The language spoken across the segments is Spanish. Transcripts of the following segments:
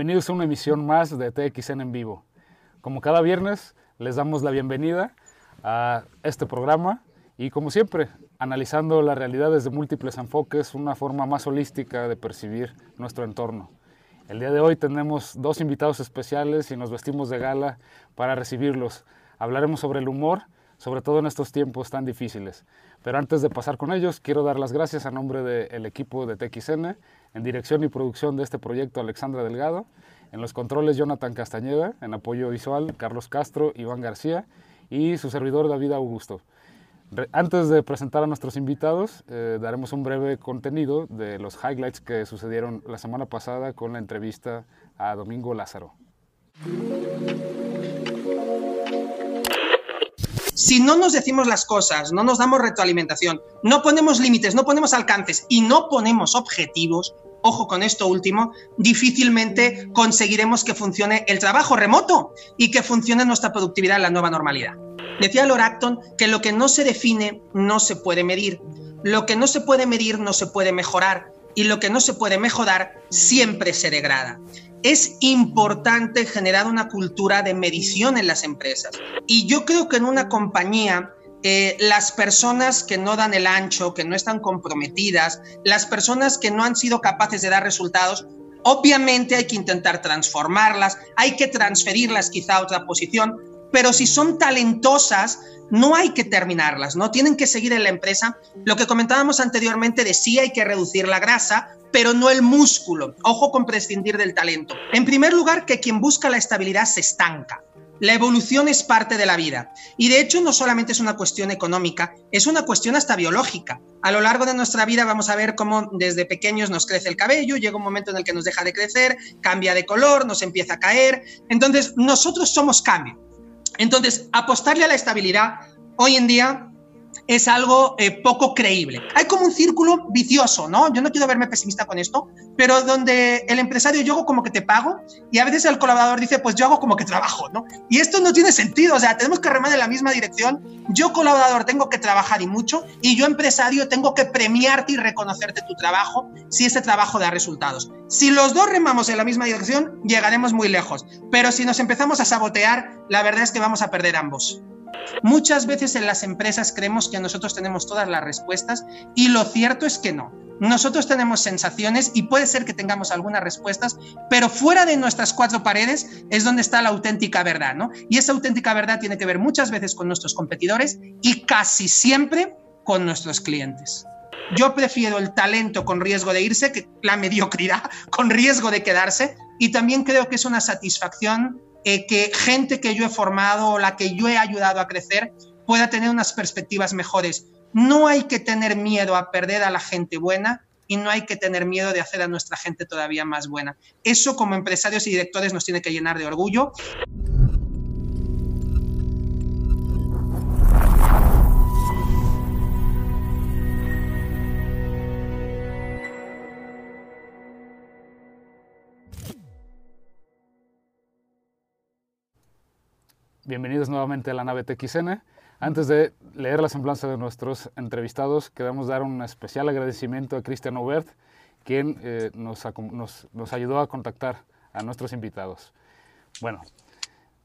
Bienvenidos a una emisión más de TXN en vivo. Como cada viernes, les damos la bienvenida a este programa y como siempre, analizando la realidad desde múltiples enfoques, una forma más holística de percibir nuestro entorno. El día de hoy tenemos dos invitados especiales y nos vestimos de gala para recibirlos. Hablaremos sobre el humor, sobre todo en estos tiempos tan difíciles. Pero antes de pasar con ellos, quiero dar las gracias a nombre del equipo de TXN, en dirección y producción de este proyecto Alexandra Delgado, en los controles Jonathan Castañeda, en apoyo visual Carlos Castro, Iván García y su servidor David Augusto. Antes de presentar a nuestros invitados, eh, daremos un breve contenido de los highlights que sucedieron la semana pasada con la entrevista a Domingo Lázaro. Si no nos decimos las cosas, no nos damos retroalimentación, no ponemos límites, no ponemos alcances y no ponemos objetivos, ojo con esto último, difícilmente conseguiremos que funcione el trabajo remoto y que funcione nuestra productividad en la nueva normalidad. Decía Lord Acton que lo que no se define no se puede medir. Lo que no se puede medir no se puede mejorar. Y lo que no se puede mejorar siempre se degrada. Es importante generar una cultura de medición en las empresas. Y yo creo que en una compañía eh, las personas que no dan el ancho, que no están comprometidas, las personas que no han sido capaces de dar resultados, obviamente hay que intentar transformarlas, hay que transferirlas quizá a otra posición, pero si son talentosas, no hay que terminarlas, ¿no? Tienen que seguir en la empresa. Lo que comentábamos anteriormente de sí hay que reducir la grasa, pero no el músculo. Ojo con prescindir del talento. En primer lugar, que quien busca la estabilidad se estanca. La evolución es parte de la vida. Y de hecho no solamente es una cuestión económica, es una cuestión hasta biológica. A lo largo de nuestra vida vamos a ver cómo desde pequeños nos crece el cabello, llega un momento en el que nos deja de crecer, cambia de color, nos empieza a caer. Entonces, nosotros somos cambio. Entonces, apostarle a la estabilidad hoy en día es algo eh, poco creíble. Hay como un círculo vicioso, ¿no? Yo no quiero verme pesimista con esto, pero donde el empresario yo hago como que te pago y a veces el colaborador dice, pues yo hago como que trabajo, ¿no? Y esto no tiene sentido, o sea, tenemos que remar en la misma dirección. Yo colaborador tengo que trabajar y mucho y yo empresario tengo que premiarte y reconocerte tu trabajo si ese trabajo da resultados. Si los dos remamos en la misma dirección, llegaremos muy lejos, pero si nos empezamos a sabotear, la verdad es que vamos a perder ambos. Muchas veces en las empresas creemos que nosotros tenemos todas las respuestas y lo cierto es que no. Nosotros tenemos sensaciones y puede ser que tengamos algunas respuestas, pero fuera de nuestras cuatro paredes es donde está la auténtica verdad, ¿no? Y esa auténtica verdad tiene que ver muchas veces con nuestros competidores y casi siempre con nuestros clientes. Yo prefiero el talento con riesgo de irse que la mediocridad con riesgo de quedarse y también creo que es una satisfacción eh, que gente que yo he formado o la que yo he ayudado a crecer pueda tener unas perspectivas mejores. No hay que tener miedo a perder a la gente buena y no hay que tener miedo de hacer a nuestra gente todavía más buena. Eso como empresarios y directores nos tiene que llenar de orgullo. Bienvenidos nuevamente a la nave TXN. Antes de leer la semblanza de nuestros entrevistados, queremos dar un especial agradecimiento a Cristian Obert, quien eh, nos, ayudó a contactar a nuestros invitados. Bueno,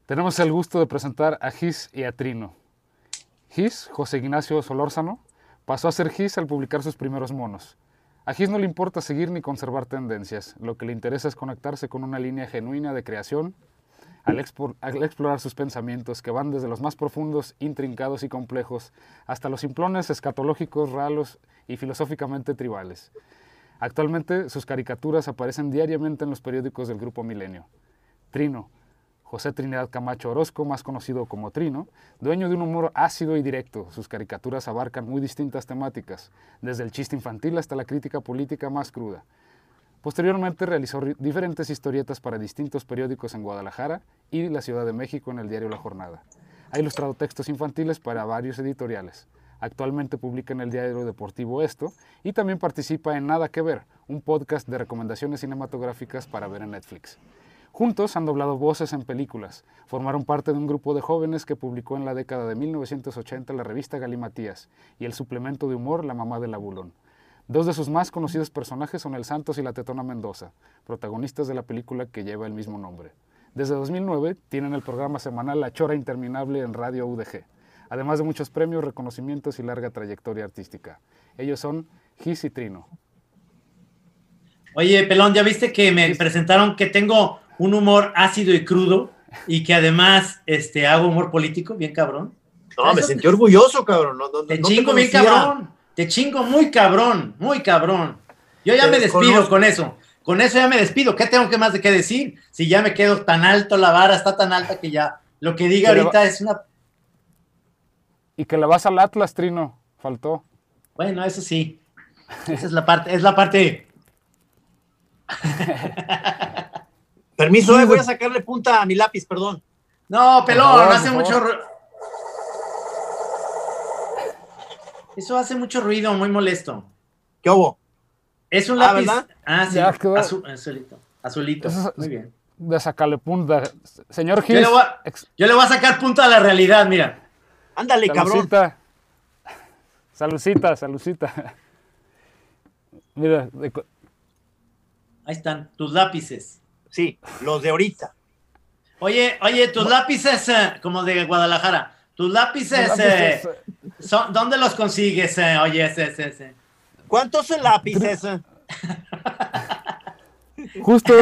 tenemos el gusto de presentar a Gis y a Trino. Gis, José Ignacio Solórzano, pasó a ser Gis al publicar sus primeros monos. A Gis no le importa seguir ni conservar tendencias, lo que le interesa es conectarse con una línea genuina de creación, al, explorar sus pensamientos que van desde los más profundos, intrincados y complejos hasta los simplones escatológicos, ralos y filosóficamente tribales. Actualmente sus caricaturas aparecen diariamente en los periódicos del Grupo Milenio. Trino, José Trinidad Camacho Orozco, más conocido como Trino, dueño de un humor ácido y directo. Sus caricaturas abarcan muy distintas temáticas, desde el chiste infantil hasta la crítica política más cruda. Posteriormente realizó diferentes historietas para distintos periódicos en Guadalajara y la Ciudad de México en el diario La Jornada. Ha ilustrado textos infantiles para varios editoriales. Actualmente publica en el diario deportivo Esto y también participa en Nada que Ver, un podcast de recomendaciones cinematográficas para ver en Netflix. Juntos han doblado voces en películas, formaron parte de un grupo de jóvenes que publicó en la década de 1980 la revista Galimatías y el suplemento de humor La Mamá del Abulón. Dos de sus más conocidos personajes son el Santos y la Tetona Mendoza, protagonistas de la película que lleva el mismo nombre. Desde 2009 tienen el programa semanal La Chora Interminable en Radio UDG, además de muchos premios, reconocimientos y larga trayectoria artística. Ellos son Gis y Trino. Oye, Pelón, ¿ya viste que me presentaron que tengo un humor ácido y crudo y que además este, hago humor político? Bien cabrón. No, me sentí orgulloso, cabrón. te chingo bien cabrón. Te chingo muy cabrón, muy cabrón. Yo ya me despido con eso. Con eso ya me despido. ¿Qué tengo que más de qué decir? Si ya me quedo tan alto, la vara está tan alta que ya lo que diga ahorita es una. Y que le vas al Atlas, Trino. Faltó. Bueno, eso sí. Esa es la parte, es la parte. Permiso, eh, voy a sacarle punta a mi lápiz, perdón. No, pelón, hace mucho. Eso hace mucho ruido, muy molesto. ¿Qué hubo? Es un ah, lápiz. Ah, sí. azulito. Azulito. muy bien. De sacarle punta. Señor Gil. Yo, le voy a sacar punta a la realidad, mira. Ándale, cabrón. Salucita, salucita. Mira. Ahí están, tus lápices. Sí, los de ahorita. Oye, oye, tus lápices, eh, como de Guadalajara, tus lápices, eh, son, ¿dónde los consigues? Eh? Oye, ese, ese, ese. ¿Cuántos lápices? Justo,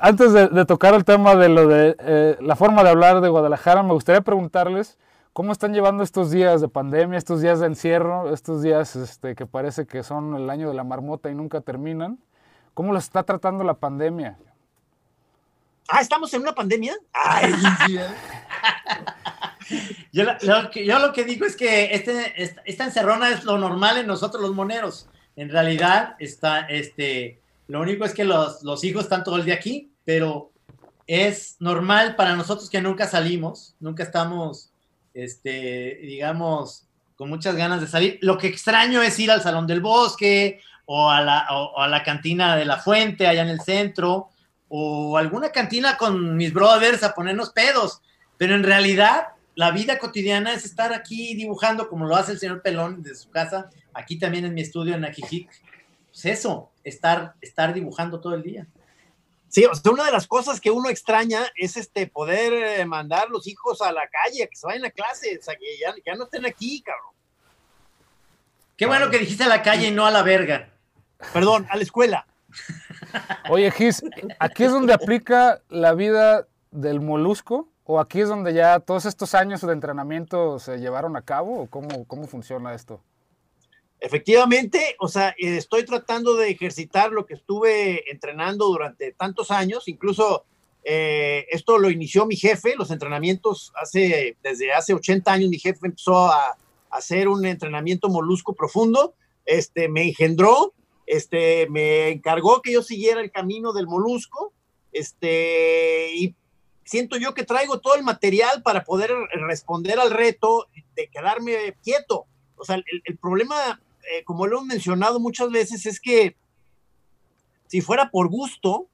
antes de, tocar el tema de lo de la forma de hablar de Guadalajara, me gustaría preguntarles cómo están llevando estos días de pandemia, estos días de encierro, estos días este, que parece que son el año de la marmota y nunca terminan. ¿Cómo los está tratando la pandemia? Ah, ¿estamos en una pandemia? Ay, yo, lo yo, lo que, digo es que este, esta, encerrona es lo normal en nosotros los moneros. En realidad, está, este, lo único es que los, los hijos están todo el día aquí, pero es normal para nosotros que nunca salimos, nunca estamos, este, digamos, con muchas ganas de salir. Lo que extraño es ir al Salón del Bosque o a la, o a la cantina de la Fuente allá en el centro o alguna cantina con mis brothers a ponernos pedos, pero en realidad la vida cotidiana es estar aquí dibujando como lo hace el señor Pelón desde su casa, aquí también en mi estudio en Ajijic. Pues eso, estar, estar dibujando todo el día. Sí, o sea, una de las cosas que uno extraña es este poder eh, mandar los hijos a la calle, que se vayan a clase, o sea, que ya, ya no estén aquí, cabrón. Qué bueno que dijiste a la calle y no a la verga. Perdón, a la escuela. Oye, Gis, ¿aquí es donde aplica la vida del molusco? ¿O aquí es donde ya todos estos años de entrenamiento se llevaron a cabo? ¿O cómo, cómo funciona esto? Efectivamente, o sea, estoy tratando de ejercitar lo que estuve entrenando durante tantos años, incluso eh, esto lo inició mi jefe, los entrenamientos hace, desde hace 80 años mi jefe empezó a, a hacer un entrenamiento molusco profundo, este, me engendró, este, me encargó que yo siguiera el camino del molusco, este, y siento yo que traigo todo el material para poder responder al reto de quedarme quieto. O sea, el, problema, eh, como lo he mencionado muchas veces, es que si fuera por gusto,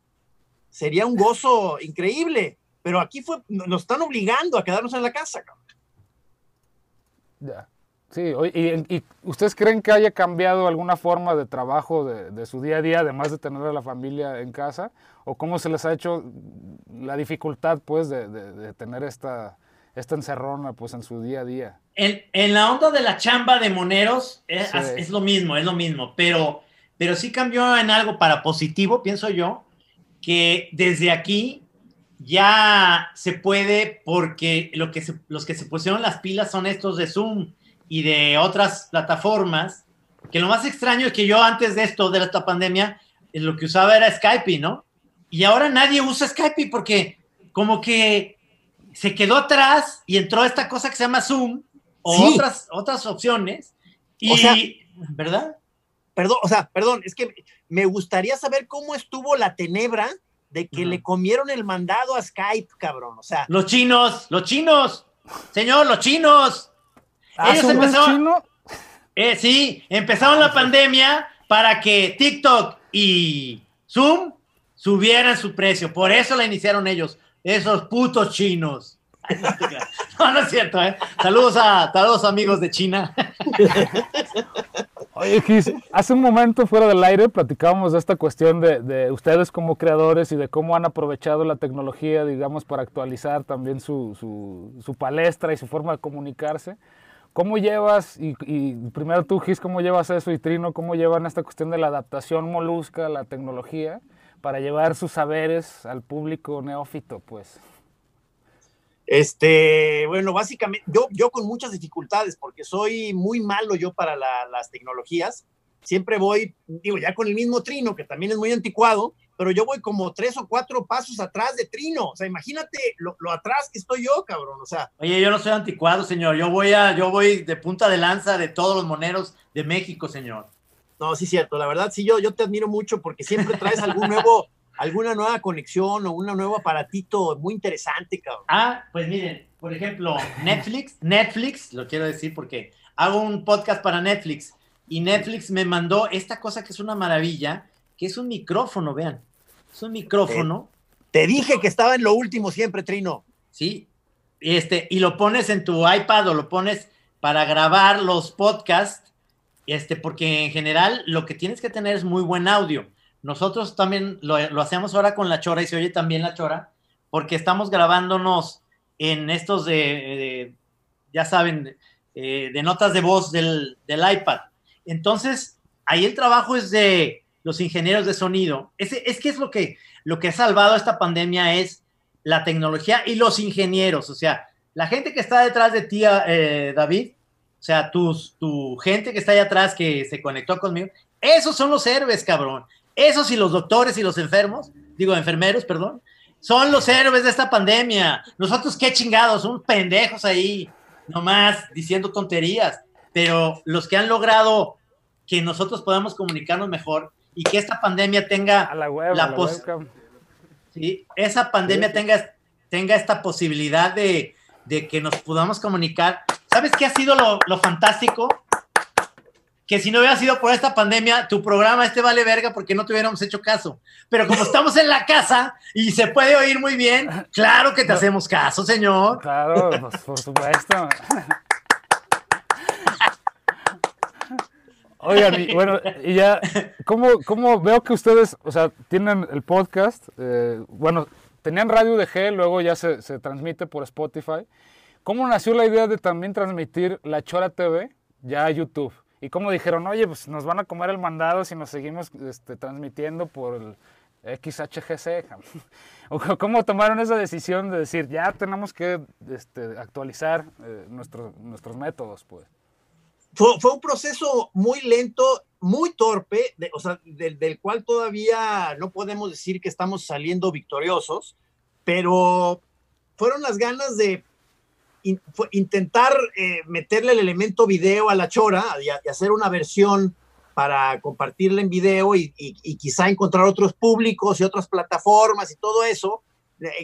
sería un gozo increíble, pero aquí fue, nos están obligando a quedarnos en la casa. Ya. Sí, y, ustedes creen que haya cambiado alguna forma de trabajo de, su día a día, además de tener a la familia en casa? ¿O cómo se les ha hecho la dificultad, pues, de, tener esta, esta encerrona, pues, en su día a día? En, la onda de la chamba de moneros es, es, lo mismo, es lo mismo, pero, pero sí cambió en algo para positivo, pienso yo, que desde aquí ya se puede, porque lo que los que se pusieron las pilas son estos de Zoom y de otras plataformas, que lo más extraño es que yo antes de esto, de esta pandemia, eh, lo que usaba era Skype, ¿no? Y ahora nadie usa Skype porque como que se quedó atrás y entró esta cosa que se llama Zoom o otras, otras opciones. Y, ¿verdad? Perdón, o sea, perdón, es que me gustaría saber cómo estuvo la tenebra de que le comieron el mandado a Skype, cabrón. O sea, los chinos, los chinos, señor, los chinos. Ah, Ellos empezaron, eh, sí, empezaron la pandemia para que TikTok y Zoom subieran su precio. Por eso la iniciaron ellos, esos putos chinos. No, no es cierto, ¿eh? Saludos a todos los amigos de China. Oye, Gis, hace un momento fuera del aire platicábamos de esta cuestión de, de, ustedes como creadores y de cómo han aprovechado la tecnología, digamos, para actualizar también su, su, su palestra y su forma de comunicarse. ¿Cómo llevas, y, primero tú, Gis, cómo llevas eso y Trino, cómo llevan esta cuestión de la adaptación molusca a la tecnología para llevar sus saberes al público neófito, pues? Este, bueno, básicamente, yo, yo con muchas dificultades, porque soy muy malo yo para la, las tecnologías. Siempre voy, digo, ya con el mismo Trino, que también es muy anticuado, pero yo voy como tres o cuatro pasos atrás de Trino. O sea, imagínate lo, lo, atrás que estoy yo, cabrón. O sea. Oye, yo no soy anticuado, señor. Yo voy a, yo voy de punta de lanza de todos los moneros de México, señor. No, sí, cierto. La verdad, sí, yo, yo te admiro mucho porque siempre traes algún nuevo, alguna nueva conexión o un nuevo aparatito muy interesante, cabrón. Ah, pues miren, por ejemplo, Netflix, Netflix, lo quiero decir porque hago un podcast para Netflix y Netflix me mandó esta cosa que es una maravilla, que es un micrófono, vean. Es un micrófono. Te, te dije que estaba en lo último siempre, Trino. Sí. Este, y lo pones en tu iPad o lo pones para grabar los podcasts, este, porque en general lo que tienes que tener es muy buen audio. Nosotros también lo, lo, hacemos ahora con la chora y se oye también la chora, porque estamos grabándonos en estos de, de ya saben, eh, de notas de voz del, del, iPad. Entonces, ahí el trabajo es de los ingenieros de sonido. Es, es que es lo que, lo que ha salvado esta pandemia es la tecnología y los ingenieros. O sea, la gente que está detrás de ti, eh, David, o sea, tus, tu gente que está ahí atrás que se conectó conmigo, esos son los héroes, cabrón. Esos y los doctores y los enfermos, digo, enfermeros, perdón, son los héroes de esta pandemia. Nosotros, qué chingados, son pendejos ahí, nomás diciendo tonterías. Pero los que han logrado que nosotros podamos comunicarnos mejor y que esta pandemia tenga la, web, la, la pos sí, esa pandemia sí. tenga, tenga esta posibilidad de, de, que nos podamos comunicar. ¿Sabes qué ha sido lo, lo fantástico? que si no hubiera sido por esta pandemia, tu programa este vale verga porque no te hubiéramos hecho caso. Pero como estamos en la casa y se puede oír muy bien, claro que te hacemos caso, señor. Claro, pues, por supuesto. Oigan, y bueno, y ya, ¿cómo, ¿cómo, veo que ustedes, o sea, tienen el podcast? Eh, bueno, tenían Radio DG, luego ya se, se transmite por Spotify. ¿Cómo nació la idea de también transmitir La Chora TV ya a YouTube? Y como dijeron, oye, pues nos van a comer el mandado si nos seguimos este, transmitiendo por el XHGC. ¿Cómo tomaron esa decisión de decir, ya tenemos que este, actualizar eh, nuestro, nuestros métodos? Pues? Fue, un proceso muy lento, muy torpe, o sea, del, cual todavía no podemos decir que estamos saliendo victoriosos, pero fueron las ganas de intentar eh, meterle el elemento video a la chora y, a, hacer una versión para compartirla en video y, quizá encontrar otros públicos y otras plataformas y todo eso,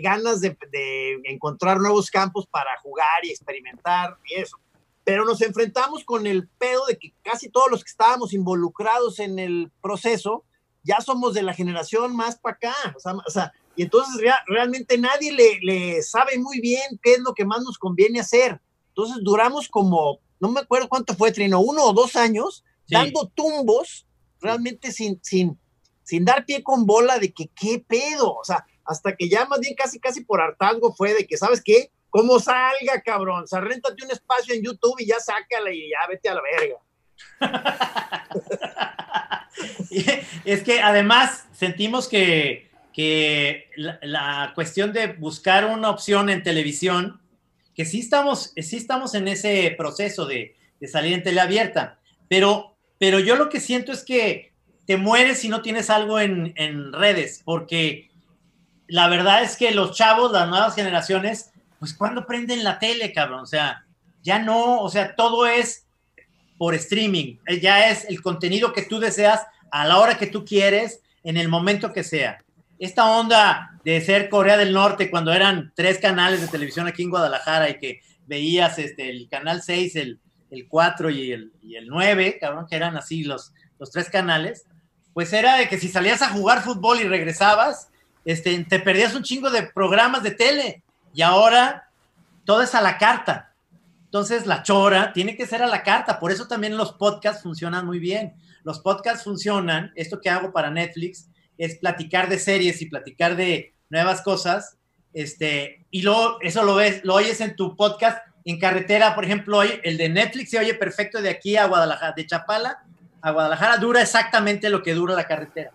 ganas de, de, encontrar nuevos campos para jugar y experimentar y eso. Pero nos enfrentamos con el pedo de que casi todos los que estábamos involucrados en el proceso ya somos de la generación más para acá. O sea, o sea, y entonces real, realmente nadie le, le, sabe muy bien qué es lo que más nos conviene hacer. Entonces duramos como, no me acuerdo cuánto fue, Trino, uno o dos años, sí. dando tumbos, realmente sin, sin, sin dar pie con bola de que qué pedo, o sea, hasta que ya más bien casi, casi por hartazgo fue de que, ¿sabes qué? Como salga, cabrón, o sea, réntate un espacio en YouTube y ya sácala y ya vete a la verga. es que además sentimos que que la, la, cuestión de buscar una opción en televisión, que sí estamos, sí estamos en ese proceso de, de salir en teleabierta, pero, pero yo lo que siento es que te mueres si no tienes algo en, en redes, porque la verdad es que los chavos, las nuevas generaciones, pues cuando prenden la tele, cabrón, o sea, ya no, o sea, todo es por streaming, ya es el contenido que tú deseas a la hora que tú quieres, en el momento que sea. Esta onda de ser Corea del Norte cuando eran tres canales de televisión aquí en Guadalajara y que veías este, el canal 6, el, el 4 y el, y el 9, cabrón, que eran así los, los tres canales, pues era de que si salías a jugar fútbol y regresabas, este, te perdías un chingo de programas de tele y ahora todo es a la carta. Entonces, la chora tiene que ser a la carta. Por eso también los podcasts funcionan muy bien. Los podcasts funcionan, esto que hago para Netflix es platicar de series y platicar de nuevas cosas. Este, y luego eso lo ves, lo oyes en tu podcast en carretera, por ejemplo, hoy el de Netflix se oye perfecto de aquí a Guadalajara, de Chapala a Guadalajara dura exactamente lo que dura la carretera.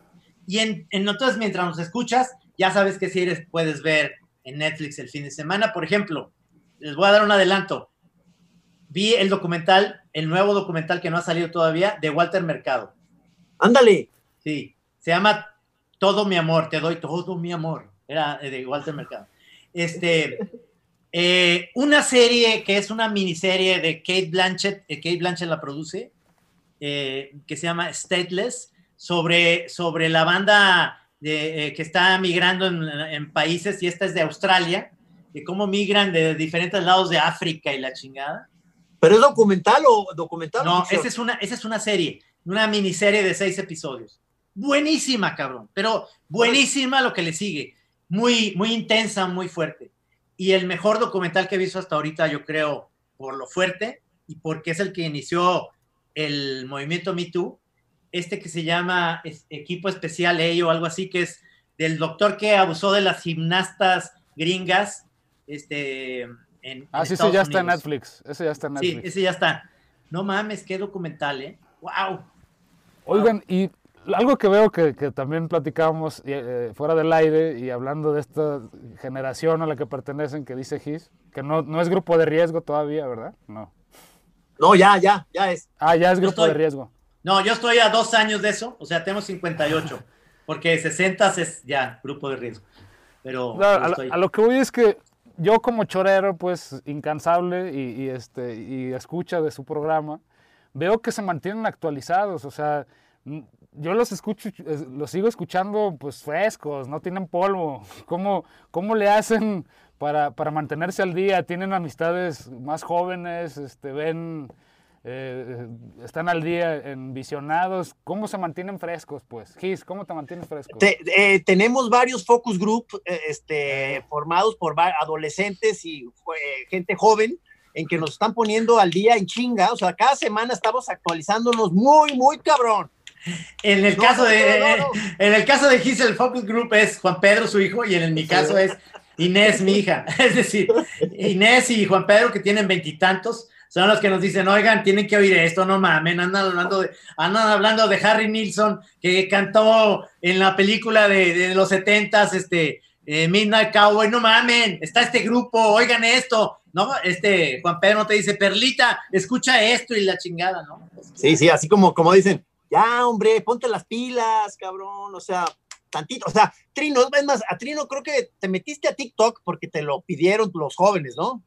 Y en, en entonces, mientras nos escuchas, ya sabes qué series puedes ver en Netflix el fin de semana. Por ejemplo, les voy a dar un adelanto vi el documental, el nuevo documental que no ha salido todavía, de Walter Mercado. Ándale. Sí, se llama Todo mi amor, te doy todo mi amor. Era de Walter Mercado. Este, eh, una serie que es una miniserie de Kate Blanchett, eh, Kate Blanchett la produce, eh, que se llama Stateless, sobre, sobre la banda de, que está migrando en, en, países, y esta es de Australia, de cómo migran de diferentes lados de África y la chingada. ¿Pero es documental o documental? No, esa es, una, esa es una serie, una miniserie de seis episodios. Buenísima, cabrón, pero buenísima lo que le sigue. Muy, muy intensa, muy fuerte. Y el mejor documental que he visto hasta ahorita, yo creo, por lo fuerte y porque es el que inició el movimiento Me Too, este que se llama Equipo Especial E o algo así, que es del doctor que abusó de las gimnastas gringas, este, ah, sí, sí, ya está en Netflix. Ese ya está en Netflix. Sí, ese ya está. No mames, qué documental, ¿eh? ¡Wow! Oigan, y algo que veo que, que también platicábamos eh, fuera del aire y hablando de esta generación a la que pertenecen, que dice Gis, que no, no es grupo de riesgo todavía, ¿verdad? No. No, ya, ya, ya es. Ah, ya es grupo de riesgo. No, yo estoy a dos años de eso, o sea, tengo 58, porque 60 es ya grupo de riesgo. Pero, a, lo que voy es que yo como chorero, pues incansable y, este, y escucha de su programa, veo que se mantienen actualizados, o sea, yo los escucho, los sigo escuchando pues frescos, no tienen polvo. ¿Cómo, cómo le hacen para, para mantenerse al día? ¿Tienen amistades más jóvenes? Este, ¿Ven eh, están al día en visionados. ¿Cómo se mantienen frescos, pues? Gis, ¿cómo te mantienes fresco? Eh, tenemos varios focus group eh, este, formados por adolescentes y gente joven en que nos están poniendo al día en chinga. O sea, cada semana estamos actualizándonos muy, muy cabrón. En el, caso de, en el caso de Gis, el focus group es Juan Pedro, su hijo, y en mi caso es Inés, mi hija. Es decir, Inés y Juan Pedro, que tienen veintitantos, son los que nos dicen, oigan, tienen que oír esto, no mamen, andan hablando de, andan hablando de Harry Nilsson, que cantó en la película de, de los setentas, este, eh, Midnight Cowboy, no mamen, está este grupo, oigan esto, ¿no? Este, Juan Pedro te dice, Perlita, escucha esto y la chingada, ¿no? Sí, sí, así como, como dicen, ya, hombre, ponte las pilas, cabrón, o sea, tantito, o sea, Trino, es más, a Trino creo que te metiste a TikTok porque te lo pidieron los jóvenes, ¿no?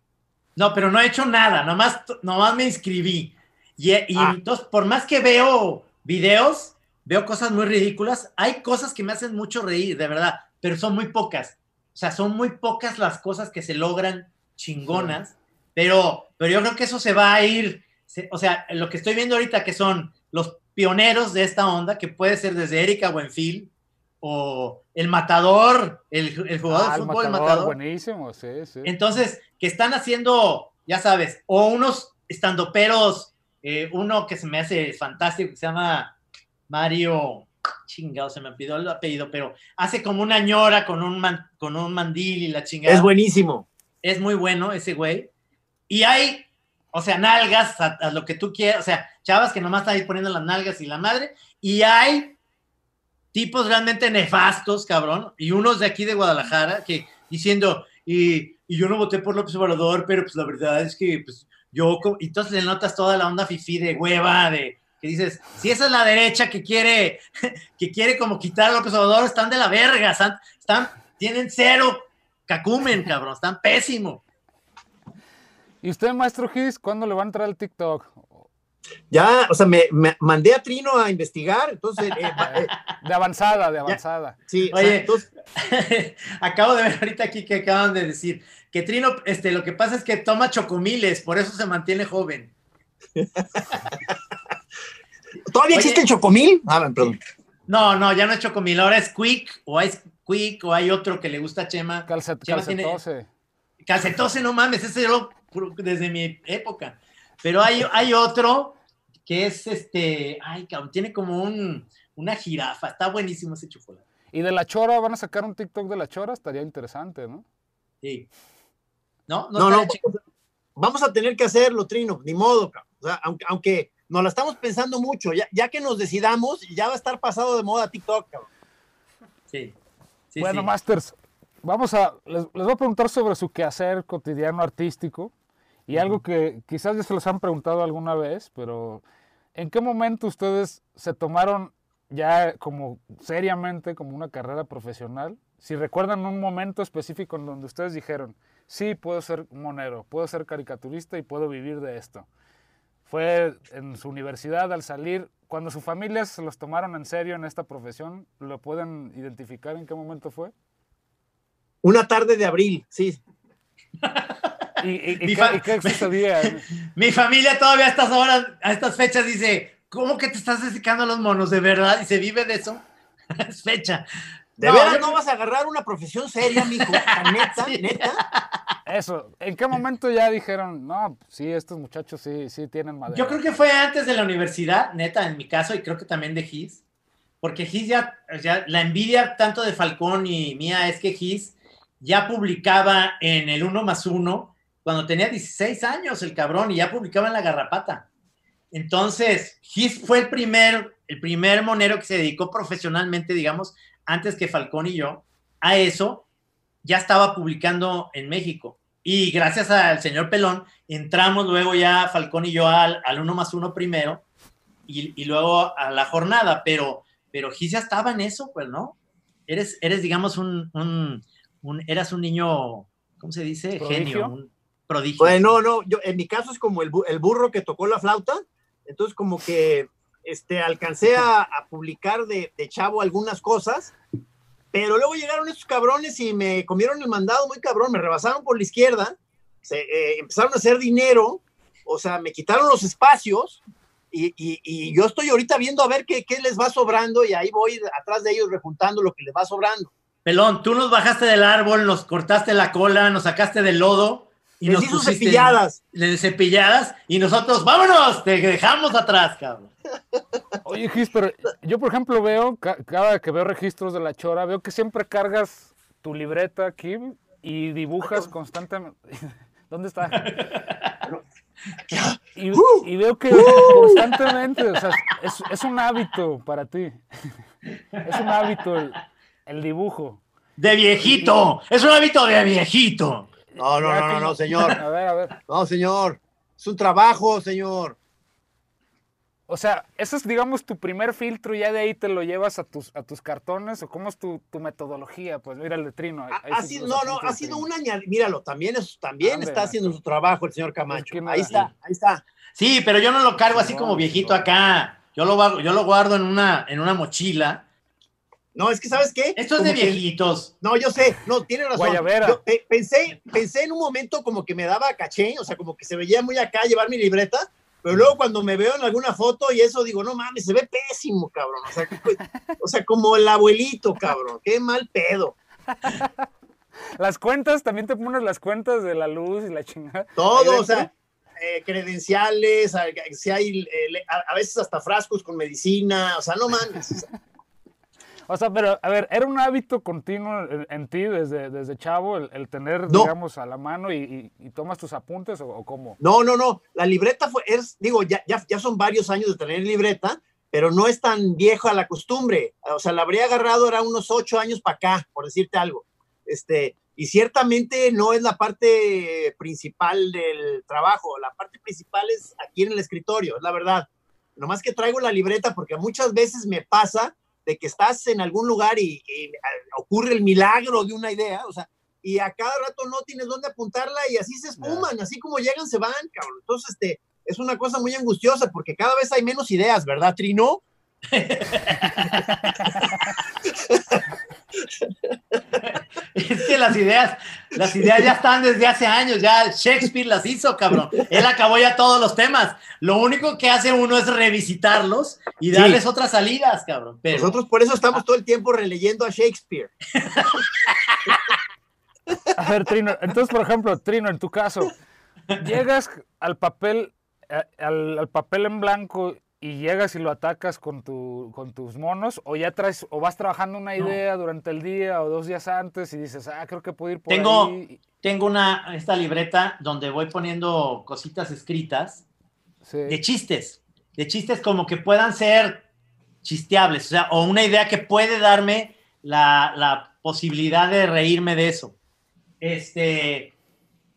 No, pero no he hecho nada, nomás, nomás me inscribí. Y, ah. entonces, por más que veo videos, veo cosas muy ridículas, hay cosas que me hacen mucho reír, de verdad, pero son muy pocas. O sea, son muy pocas las cosas que se logran chingonas, pero, pero yo creo que eso se va a ir, o sea, lo que estoy viendo ahorita que son los pioneros de esta onda, que puede ser desde Erika Buenfil, o el matador, el, jugador de ah, fútbol, el matador. Buenísimo, sí, sí. Entonces, que están haciendo, ya sabes, o unos estandoperos, eh, uno que se me hace fantástico, que se llama Mario, chingado, se me pidió el apellido, pero hace como una ñora con un, con un mandil y la chingada. Es buenísimo. Es muy bueno ese güey. Y hay, o sea, nalgas a, a lo que tú quieras, o sea, chavas que nomás están ahí poniendo las nalgas y la madre, y hay tipos realmente nefastos, cabrón, y unos de aquí de Guadalajara que diciendo, y, yo no voté por López Obrador, pero pues la verdad es que pues yo, y entonces le notas toda la onda fifi de hueva, de que dices, si esa es la derecha que quiere, que quiere como quitar a López Obrador, están de la verga, están, están tienen cero cacumen, cabrón, están pésimo. ¿Y usted, maestro Gis, cuándo le va a entrar al TikTok? Ya, o sea, me, mandé a Trino a investigar, entonces... Eh, eh, de avanzada, de avanzada. sí, oye, entonces... acabo de ver ahorita aquí que acaban de decir que Trino, este, lo que pasa es que toma chocomiles, por eso se mantiene joven. ¿Todavía existe el chocomil? Ah, perdón. No, no, ya no es chocomil, ahora es quick, o hay quick, o hay otro que le gusta a Chema. calcetose. Calcetose, no mames, ese yo desde mi época. Pero hay, hay otro que es este, ay, cabrón, tiene como un, una jirafa, está buenísimo ese chocolate. Y de la chora, van a sacar un TikTok de la chora, estaría interesante, ¿no? Sí. No, no, no, vamos a tener que hacerlo, Trino, ni modo, cabrón. O sea, aunque, aunque nos la estamos pensando mucho, ya, ya que nos decidamos, ya va a estar pasado de moda TikTok, cabrón. Sí. bueno, Masters, vamos a, les, voy a preguntar sobre su quehacer cotidiano artístico y algo que quizás ya se los han preguntado alguna vez, pero ¿en qué momento ustedes se tomaron ya como seriamente como una carrera profesional? Si recuerdan un momento específico en donde ustedes dijeron, sí, puedo ser monero, puedo ser caricaturista y puedo vivir de esto. Fue en su universidad al salir, cuando sus familias se los tomaron en serio en esta profesión, ¿lo pueden identificar en qué momento fue? Una tarde de abril, sí. ¿Y, qué, sucedía? Mi familia todavía a estas horas, a estas fechas dice, ¿cómo que te estás dedicando a los monos? ¿De verdad? ¿Y se vive de eso? es fecha. ¿De verdad no vas a agarrar una profesión seria, mijo? ¿Neta? ¿Neta? Eso, ¿en qué momento ya dijeron, no, sí, estos muchachos sí, sí tienen madera? Yo creo que fue antes de la universidad, neta, en mi caso, y creo que también de Gis, porque Gis ya, ya la envidia tanto de Falcón y mía es que Gis ya publicaba en el 1 más 1 cuando tenía 16 años el cabrón y ya publicaba en La Garrapata. Entonces, Gis fue el primer, el primer monero que se dedicó profesionalmente, digamos, antes que Falcón y yo, a eso, ya estaba publicando en México. Y gracias al señor Pelón, entramos luego ya Falcón y yo al, al uno más uno primero y, luego a la jornada, pero, pero Gis ya estaba en eso, pues, ¿no? Eres, eres digamos, un, un, eras un niño, ¿cómo se dice? Genio, un prodigio. Bueno, no, yo, en mi caso es como el, el burro que tocó la flauta, entonces como que este, alcancé a, publicar de, chavo algunas cosas, pero luego llegaron estos cabrones y me comieron el mandado muy cabrón, me rebasaron por la izquierda, se, eh, empezaron a hacer dinero, o sea, me quitaron los espacios y, yo estoy ahorita viendo a ver qué, qué, les va sobrando y ahí voy atrás de ellos rejuntando lo que les va sobrando. Pelón, tú nos bajaste del árbol, nos cortaste la cola, nos sacaste del lodo y nos pusiste cepilladas. De cepilladas y nosotros, vámonos, te dejamos atrás, cabrón. Oye, Gis, pero yo por ejemplo veo, cada que veo registros de la chora, veo que siempre cargas tu libreta aquí y dibujas constantemente. ¿Dónde está? Y, y, veo que constantemente, o sea, es, es, un hábito para ti. Es un hábito el, el dibujo. De viejito, es un hábito de viejito. No, no, no, no, no, señor. A ver, a ver. No, señor. Es un trabajo, señor. O sea, ese es, digamos, tu primer filtro y ya de ahí te lo llevas a tus, a tus cartones o cómo es tu, metodología. Pues mira el letrino. Ha, sido, no, no, ha sido un año. Míralo, también, es, también está haciendo su trabajo el señor Camacho. ahí está, ahí está. Sí, pero yo no lo cargo así como viejito acá. Yo lo, yo lo guardo en una, en una mochila no, es que ¿sabes qué? Esto es de viejitos. no, yo sé, no, tiene razón. Yo, pensé, pensé en un momento como que me daba caché, o sea, como que se veía muy acá llevar mi libreta, pero luego cuando me veo en alguna foto y eso digo, no mames, se ve pésimo, cabrón. O sea, o sea como el abuelito, cabrón. Qué mal pedo. Las cuentas, también te pones las cuentas de la luz y la chingada. Todo, o sea, eh, credenciales, si hay, eh, a, veces hasta frascos con medicina, o sea, no mames. O sea, pero a ver, ¿era un hábito continuo en, ti desde, desde chavo el, tener, digamos, a la mano y, tomas tus apuntes o, cómo? No, no, no. La libreta fue, es, digo, ya, ya, ya son varios años de tener libreta, pero no es tan viejo a la costumbre. O sea, la habría agarrado era unos ocho años para acá, por decirte algo. Este, y ciertamente no es la parte principal del trabajo. La parte principal es aquí en el escritorio, es la verdad. Nomás que traigo la libreta porque muchas veces me pasa de que estás en algún lugar y, ocurre el milagro de una idea, o sea, y a cada rato no tienes dónde apuntarla y así se espuman, así como llegan, se van, cabrón. Entonces, este, es una cosa muy angustiosa porque cada vez hay menos ideas, ¿verdad, Trino? es que las ideas, las ideas ya están desde hace años, ya Shakespeare las hizo, cabrón. Él acabó ya todos los temas. Lo único que hace uno es revisitarlos y darles otras salidas, cabrón. Nosotros por eso estamos todo el tiempo releyendo a Shakespeare. A ver, Trino, entonces, por ejemplo, Trino, en tu caso, llegas al papel, al, papel en blanco y llegas y lo atacas con, tu, con tus monos o ya traes o vas trabajando una idea durante el día o dos días antes y dices, ah, creo que puedo ir por tengo, ahí. Tengo una, esta libreta donde voy poniendo cositas escritas de chistes, de chistes como que puedan ser chisteables, o sea, o una idea que puede darme la, la posibilidad de reírme de eso. Este,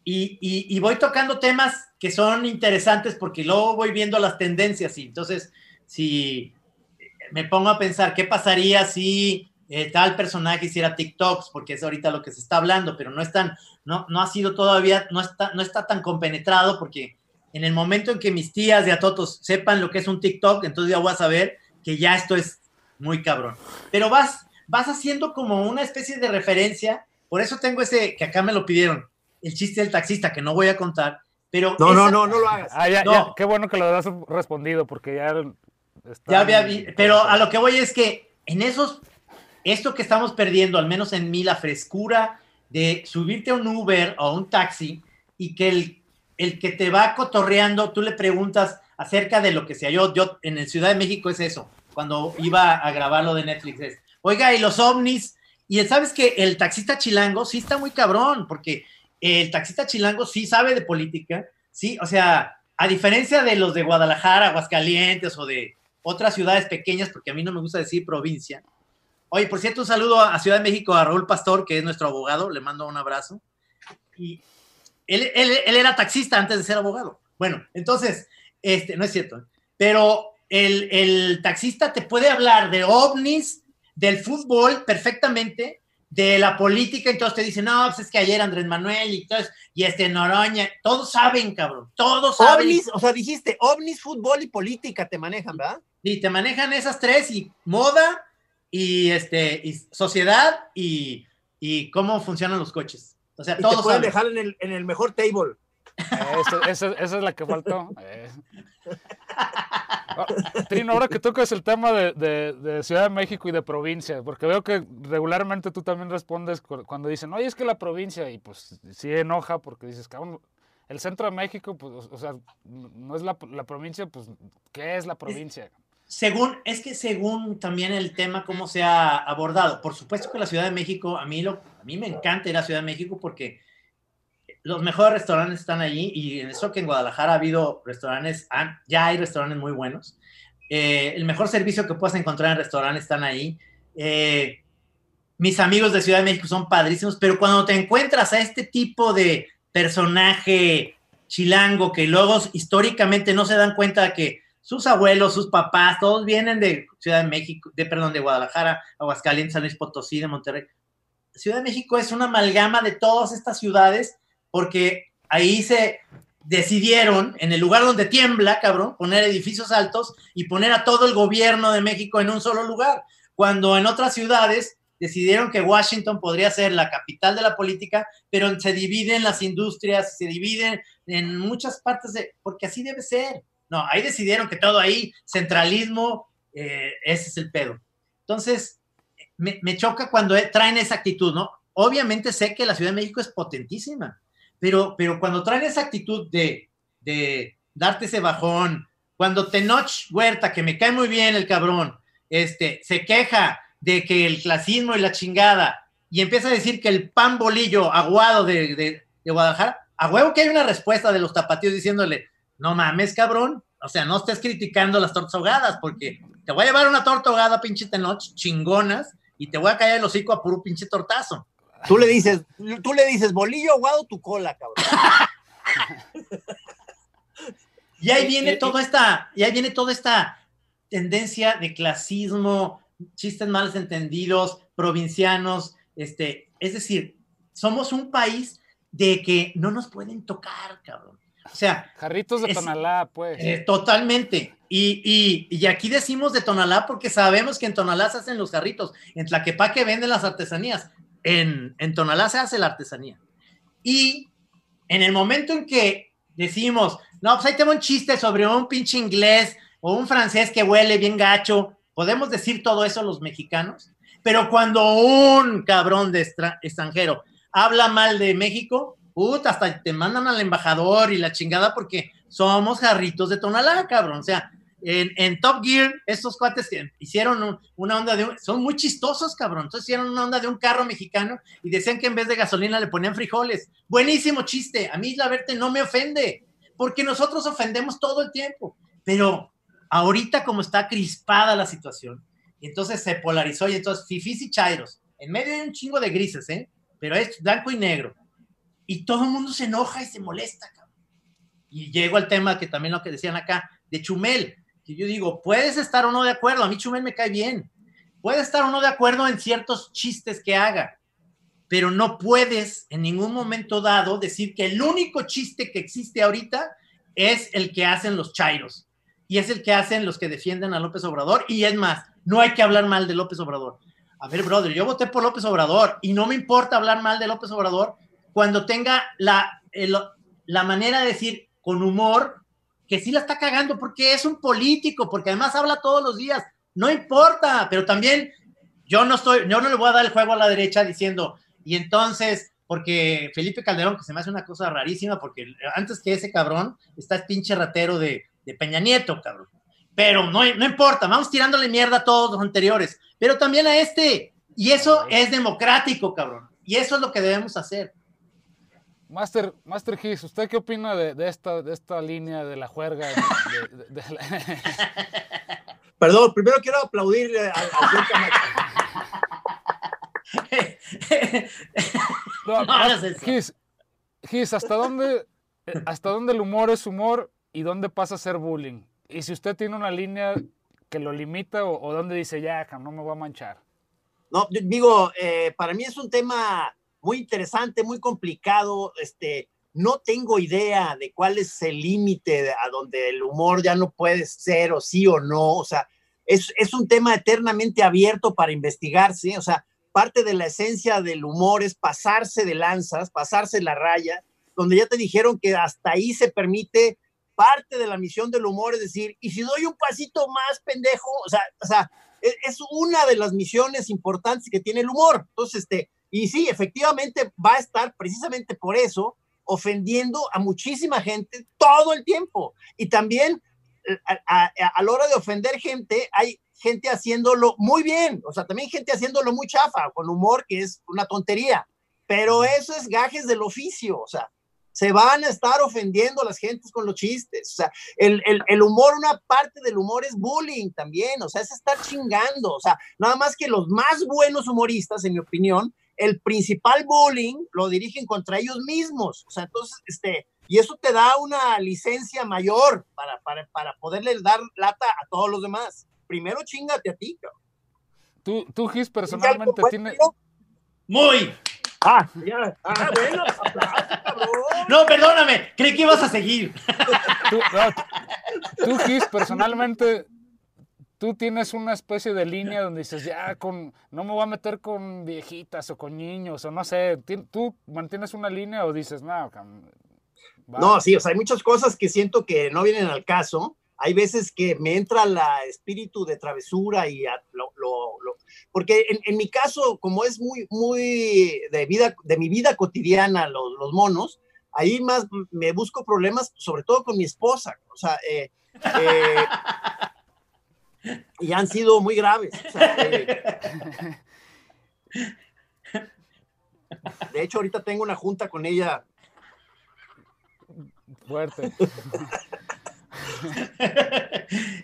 y, y, voy tocando temas que son interesantes porque luego voy viendo las tendencias y entonces si me pongo a pensar qué pasaría si eh, tal personaje hiciera TikToks, porque es ahorita lo que se está hablando, pero no, es no, no ha sido todavía, no está, no está tan compenetrado porque en el momento en que mis tías de Atotos sepan lo que es un TikTok, entonces ya voy a saber que ya esto es muy cabrón. Pero vas, vas haciendo como una especie de referencia, por eso tengo ese, que acá me lo pidieron, el chiste del taxista, que no voy a contar, pero... No, no, no, no lo hagas. Ah, ya, ya, qué bueno que lo has respondido, porque ya... Ya había, pero a lo que voy es que en esos, esto que estamos perdiendo, al menos en mí, la frescura de subirte a un Uber o un taxi y que el, el que te va cotorreando, tú le preguntas acerca de lo que sea. Yo, yo en el Ciudad de México es eso, cuando iba a grabar lo de Netflix es, oiga, y los ovnis, y sabes que el taxista chilango sí está muy cabrón, porque el taxista chilango sí sabe de política, sí, o sea, a diferencia de los de Guadalajara, Aguascalientes o de otras ciudades pequeñas, porque a mí no me gusta decir provincia. Oye, por cierto, un saludo a Ciudad de México, a Raúl Pastor, que es nuestro abogado, le mando un abrazo. Y él, era taxista antes de ser abogado. Bueno, entonces, este, no es cierto, pero el, el taxista te puede hablar de ovnis, del fútbol perfectamente, de la política, entonces te dicen, no, pues es que ayer Andrés Manuel y entonces, y este Noroña, todos saben, cabrón, todos saben. Ovnis, o sea, dijiste, ovnis, fútbol y política te manejan, ¿verdad? Sí, te manejan esas tres y moda y este y sociedad y, y cómo funcionan los coches. O sea, y todos te pueden dejar en el, en el mejor table. Esa es la que faltó. Ah, Trino, ahora que tocas el tema de, Ciudad de México y de provincia, porque veo que regularmente tú también respondes cuando dicen, oye, es que la provincia, y pues sí enoja porque dices, cabrón, el centro de México, pues, o sea, no es la, provincia, pues, ¿qué es la provincia? Según, es que según también el tema, cómo se ha abordado. Por supuesto que la Ciudad de México, a mí, lo, a mí me encanta ir a Ciudad de México porque los mejores restaurantes están allí y en eso que en Guadalajara ha habido restaurantes, ya hay restaurantes muy buenos. Eh, el mejor servicio que puedas encontrar en restaurantes están ahí. Eh, mis amigos de Ciudad de México son padrísimos, pero cuando te encuentras a este tipo de personaje chilango que luego históricamente no se dan cuenta que sus abuelos, sus papás, todos vienen de Ciudad de México, de perdón, de Guadalajara, Aguascalientes, San Luis Potosí, de Monterrey. Ciudad de México es una amalgama de todas estas ciudades porque ahí se decidieron, en el lugar donde tiembla, cabrón, poner edificios altos y poner a todo el gobierno de México en un solo lugar, cuando en otras ciudades decidieron que Washington podría ser la capital de la política, pero se dividen las industrias, se dividen en muchas partes de, porque así debe ser. No, ahí decidieron que todo ahí, centralismo, eh, ese es el pedo. Entonces, me, me choca cuando traen esa actitud, ¿no? Obviamente sé que la Ciudad de México es potentísima, pero, pero cuando traen esa actitud de, de darte ese bajón, cuando Tenoch Huerta, que me cae muy bien el cabrón, este, se queja de que el clasismo y la chingada, y empieza a decir que el pan bolillo aguado de, de, de Guadalajara, a huevo que hay una respuesta de los tapatíos diciéndole, no mames, cabrón, o sea, no estés criticando las tortas ahogadas, porque te voy a llevar una torta ahogada, pinche Tenoch, chingonas, y te voy a caer el hocico a puro pinche tortazo. Tú le dices, tú le dices bolillo aguado tu cola, cabrón. y ahí viene toda esta, y ahí viene toda esta tendencia de clasismo, chistes malos entendidos, provincianos, este, es decir, somos un país de que no nos pueden tocar, cabrón. O sea. Jarritos de Tonalá, pues. Eh, totalmente. Y, y, aquí decimos de Tonalá porque sabemos que en Tonalá se hacen los jarritos, en Tlaquepaque venden las artesanías en, en Tonalá se hace la artesanía. Y en el momento en que decimos, no, pues ahí tengo un chiste sobre un pinche inglés o un francés que huele bien gacho, podemos decir todo eso los mexicanos, pero cuando un cabrón de extranjero habla mal de México, puta, hasta te mandan al embajador y la chingada porque somos jarritos de Tonalá, cabrón. O sea, en, Top Gear, estos cuates hicieron una onda de un, son muy chistosos, cabrón. Entonces hicieron una onda de un carro mexicano y decían que en vez de gasolina le ponían frijoles. Buenísimo chiste. A mí la verte no me ofende, porque nosotros ofendemos todo el tiempo. Pero ahorita como está crispada la situación, entonces se polarizó y entonces fifis y chairos, en medio de un chingo de grises, ¿eh? Pero es blanco y negro. Y todo el mundo se enoja y se molesta. Y llego al tema que también lo que decían acá, de Chumel que yo digo, puedes estar o no de acuerdo, a mí Chumel me cae bien, puede estar o no de acuerdo en ciertos chistes que haga, pero no puedes en ningún momento dado decir que el único chiste que existe ahorita es el que hacen los chairos y es el que hacen los que defienden a López Obrador y es más, no hay que hablar mal de López Obrador. A ver, brother, yo voté por López Obrador y no me importa hablar mal de López Obrador cuando tenga la, la manera de decir con humor que sí la está cagando porque es un político, porque además habla todos los días. No importa, pero también yo no estoy, yo no le voy a dar el juego a la derecha diciendo, y entonces, porque Felipe Calderón, que se me hace una cosa rarísima, porque antes que ese cabrón está el pinche ratero de, Peña Nieto, cabrón. Pero no, no importa, vamos tirándole mierda a todos los anteriores, pero también a este. Y eso es democrático, cabrón. Y eso es lo que debemos hacer. Master, Master Gis, ¿usted qué opina de, esta, de esta línea de la juerga? Perdón, primero quiero aplaudir al, señor Camacho. Gis, Gis, ¿hasta dónde, ¿hasta dónde el humor es humor y dónde pasa a ser bullying? Y si usted tiene una línea que lo limita o, dónde dice, ya, no me voy a manchar. No, digo, eh, para mí es un tema muy interesante, muy complicado. Este, no tengo idea de cuál es el límite a donde el humor ya no puede ser o sí o no. O sea, es, es un tema eternamente abierto para investigarse. O sea, parte de la esencia del humor es pasarse de lanzas, pasarse la raya, donde ya te dijeron que hasta ahí se permite parte de la misión del humor, es decir, y si doy un pasito más pendejo, o sea, o sea, es, es una de las misiones importantes que tiene el humor. Entonces, este, y sí, efectivamente va a estar precisamente por eso ofendiendo a muchísima gente todo el tiempo. Y también eh, a, la hora de ofender gente, hay gente haciéndolo muy bien, o sea, también gente haciéndolo muy chafa, con humor, que es una tontería. Pero eso es gajes del oficio, o sea, se van a estar ofendiendo a las gentes con los chistes. O sea, el, el, el, humor, una parte del humor es bullying también, o sea, es estar chingando. O sea, nada más que los más buenos humoristas, en mi opinión, el principal bullying lo dirigen contra ellos mismos. O sea, entonces, este, y eso te da una licencia mayor para, para, para poderle dar lata a todos los demás. Primero chingate a ti, cabrón. Tú, tú Gis, personalmente tienes... Muy. Ah, ya. Ah, bueno, cabrón. No, perdóname, creí que ibas a seguir. Tú, tú Gis, personalmente tú tienes una especie de línea donde dices, ya, con, no me voy a meter con viejitas o con niños, o no sé, tú mantienes una línea o dices, no, no, sí, o sea, hay muchas cosas que siento que no vienen al caso. Hay veces que me entra el espíritu de travesura y lo, porque en, mi caso, como es muy, muy de vida, de mi vida cotidiana, los, los monos, ahí más me busco problemas, sobre todo con mi esposa. O sea, eh, eh y han sido muy graves. de hecho, ahorita tengo una junta con ella. Fuerte.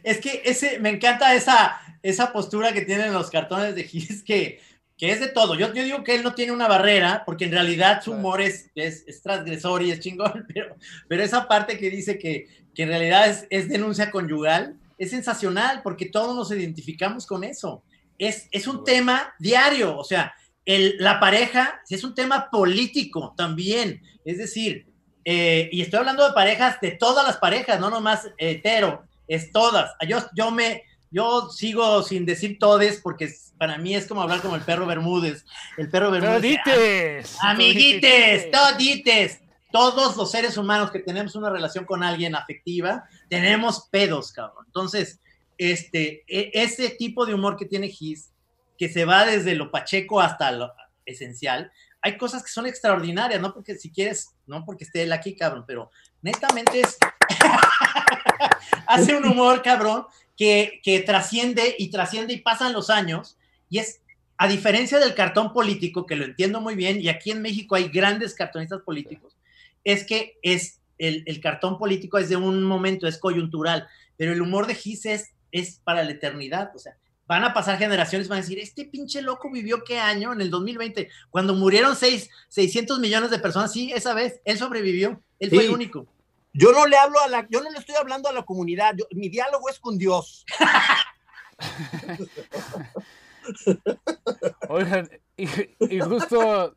es que ese, me encanta esa, esa postura que tienen los cartones de Gis, que, que es de todo. Yo, yo digo que él no tiene una barrera, porque en realidad su humor es, es, transgresor y es chingón, pero, pero esa parte que dice que, que en realidad es, es denuncia conyugal, es sensacional porque todos nos identificamos con eso. Es, es un tema diario, o sea, el, la pareja es un tema político también. Es decir, eh, y estoy hablando de parejas, de todas las parejas, no nomás hetero, es todas. Yo, yo me, yo sigo sin decir todes porque para mí es como hablar como el perro Bermúdez. El perro Bermúdez. Todites. Amiguites, todites todos los seres humanos que tenemos una relación con alguien afectiva, tenemos pedos, cabrón. Entonces, este, e, ese tipo de humor que tiene Gis, que se va desde lo pacheco hasta lo esencial, hay cosas que son extraordinarias, no porque si quieres, no porque esté él aquí, cabrón, pero netamente es, hace un humor, cabrón, que, que trasciende y trasciende y pasan los años y es, a diferencia del cartón político, que lo entiendo muy bien, y aquí en México hay grandes cartonistas políticos, es que es el, el cartón político es de un momento, es coyuntural, pero el humor de Gis es, es para la eternidad, o sea, van a pasar generaciones, van a decir, este pinche loco vivió qué año en el 2020, cuando murieron seis, 600 millones de personas, sí, esa vez, él sobrevivió, él fue el único. Yo no le hablo a la, yo no le estoy hablando a la comunidad, mi diálogo es con Dios. Oigan, y, y, justo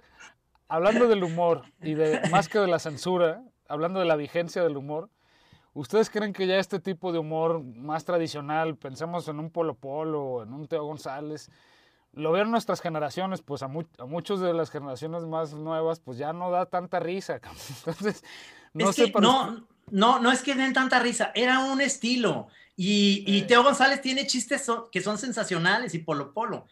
hablando del humor y de más que de la censura, hablando de la vigencia del humor, ¿ustedes creen que ya este tipo de humor más tradicional, pensemos en un Polo Polo, en un Teo González, lo ven nuestras generaciones, pues a, mu a muchas de las generaciones más nuevas, pues ya no da tanta risa. Entonces, no es sé. Que no, no, no es que den tanta risa, era un estilo. Y, y Teo González tiene chistes que son sensacionales y Polo Polo.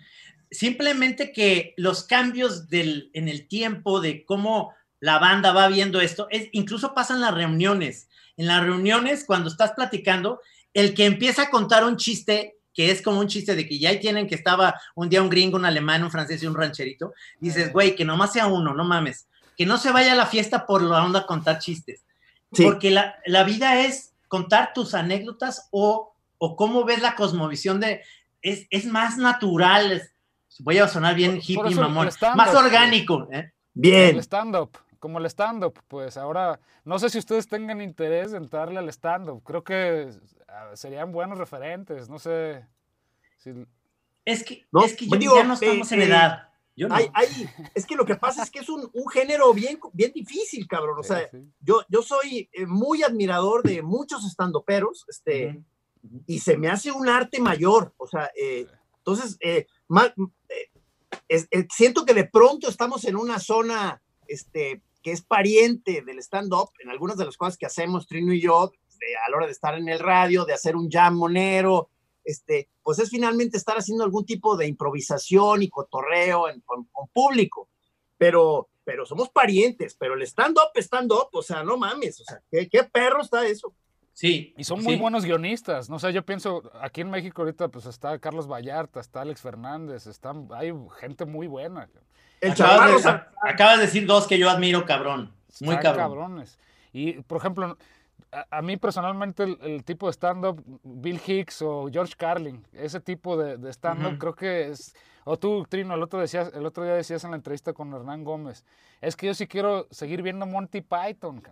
Simplemente que los cambios del, en el tiempo de cómo la banda va viendo esto, es, incluso pasan las reuniones. En las reuniones, cuando estás platicando, el que empieza a contar un chiste que es como un chiste de que ya ahí tienen que estaba un día un gringo, un alemán, un francés y un rancherito, dices, güey, que nomás sea uno, no mames, que no se vaya a la fiesta por la onda a contar chistes. Sí. Porque la, la, vida es contar tus anécdotas o, o cómo ves la cosmovisión de, es, es más natural, es, voy a sonar bien hippie, mamón, más orgánico. ¿eh? Bien. El stand-up, como el stand-up, pues ahora, no sé si ustedes tengan interés en darle al stand-up, creo que serían buenos referentes, no sé. Si... Es que, no, es que yo, digo, ya no estamos eh, en edad. Yo no. hay, hay, es que lo que pasa es que es un, un, género bien, bien difícil, cabrón. O sea, sí, sí. Yo, yo soy eh, muy admirador de muchos estandoperos, este, uh -huh. y se me hace un arte mayor. O sea, eh, entonces, más, es, siento que de pronto estamos en una zona este, que es pariente del stand-up, en algunas de las cosas que hacemos Trino y yo, a la hora de estar en el radio, de hacer un jam monero, este, pues es finalmente estar haciendo algún tipo de improvisación y cotorreo con, público. Pero, pero somos parientes, pero el stand-up, stand-up, o sea, no mames, o sea, ¿qué, qué perro está eso? Sí. Y son muy sí. buenos guionistas. No sé, yo pienso, aquí en México ahorita pues está Carlos Vallarta, está Alex Fernández, está, hay gente muy buena. Acabas de, acabas de decir dos que yo admiro, cabrón. Muy Están cabrón. cabrones. Y, por ejemplo, a, a mí personalmente el, el tipo de stand-up, Bill Hicks o George Carlin, ese tipo de, de stand-up uh -huh. creo que es... O tú, Trino, el otro, decías, el otro día decías en la entrevista con Hernán Gómez, es que yo sí quiero seguir viendo Monty Python.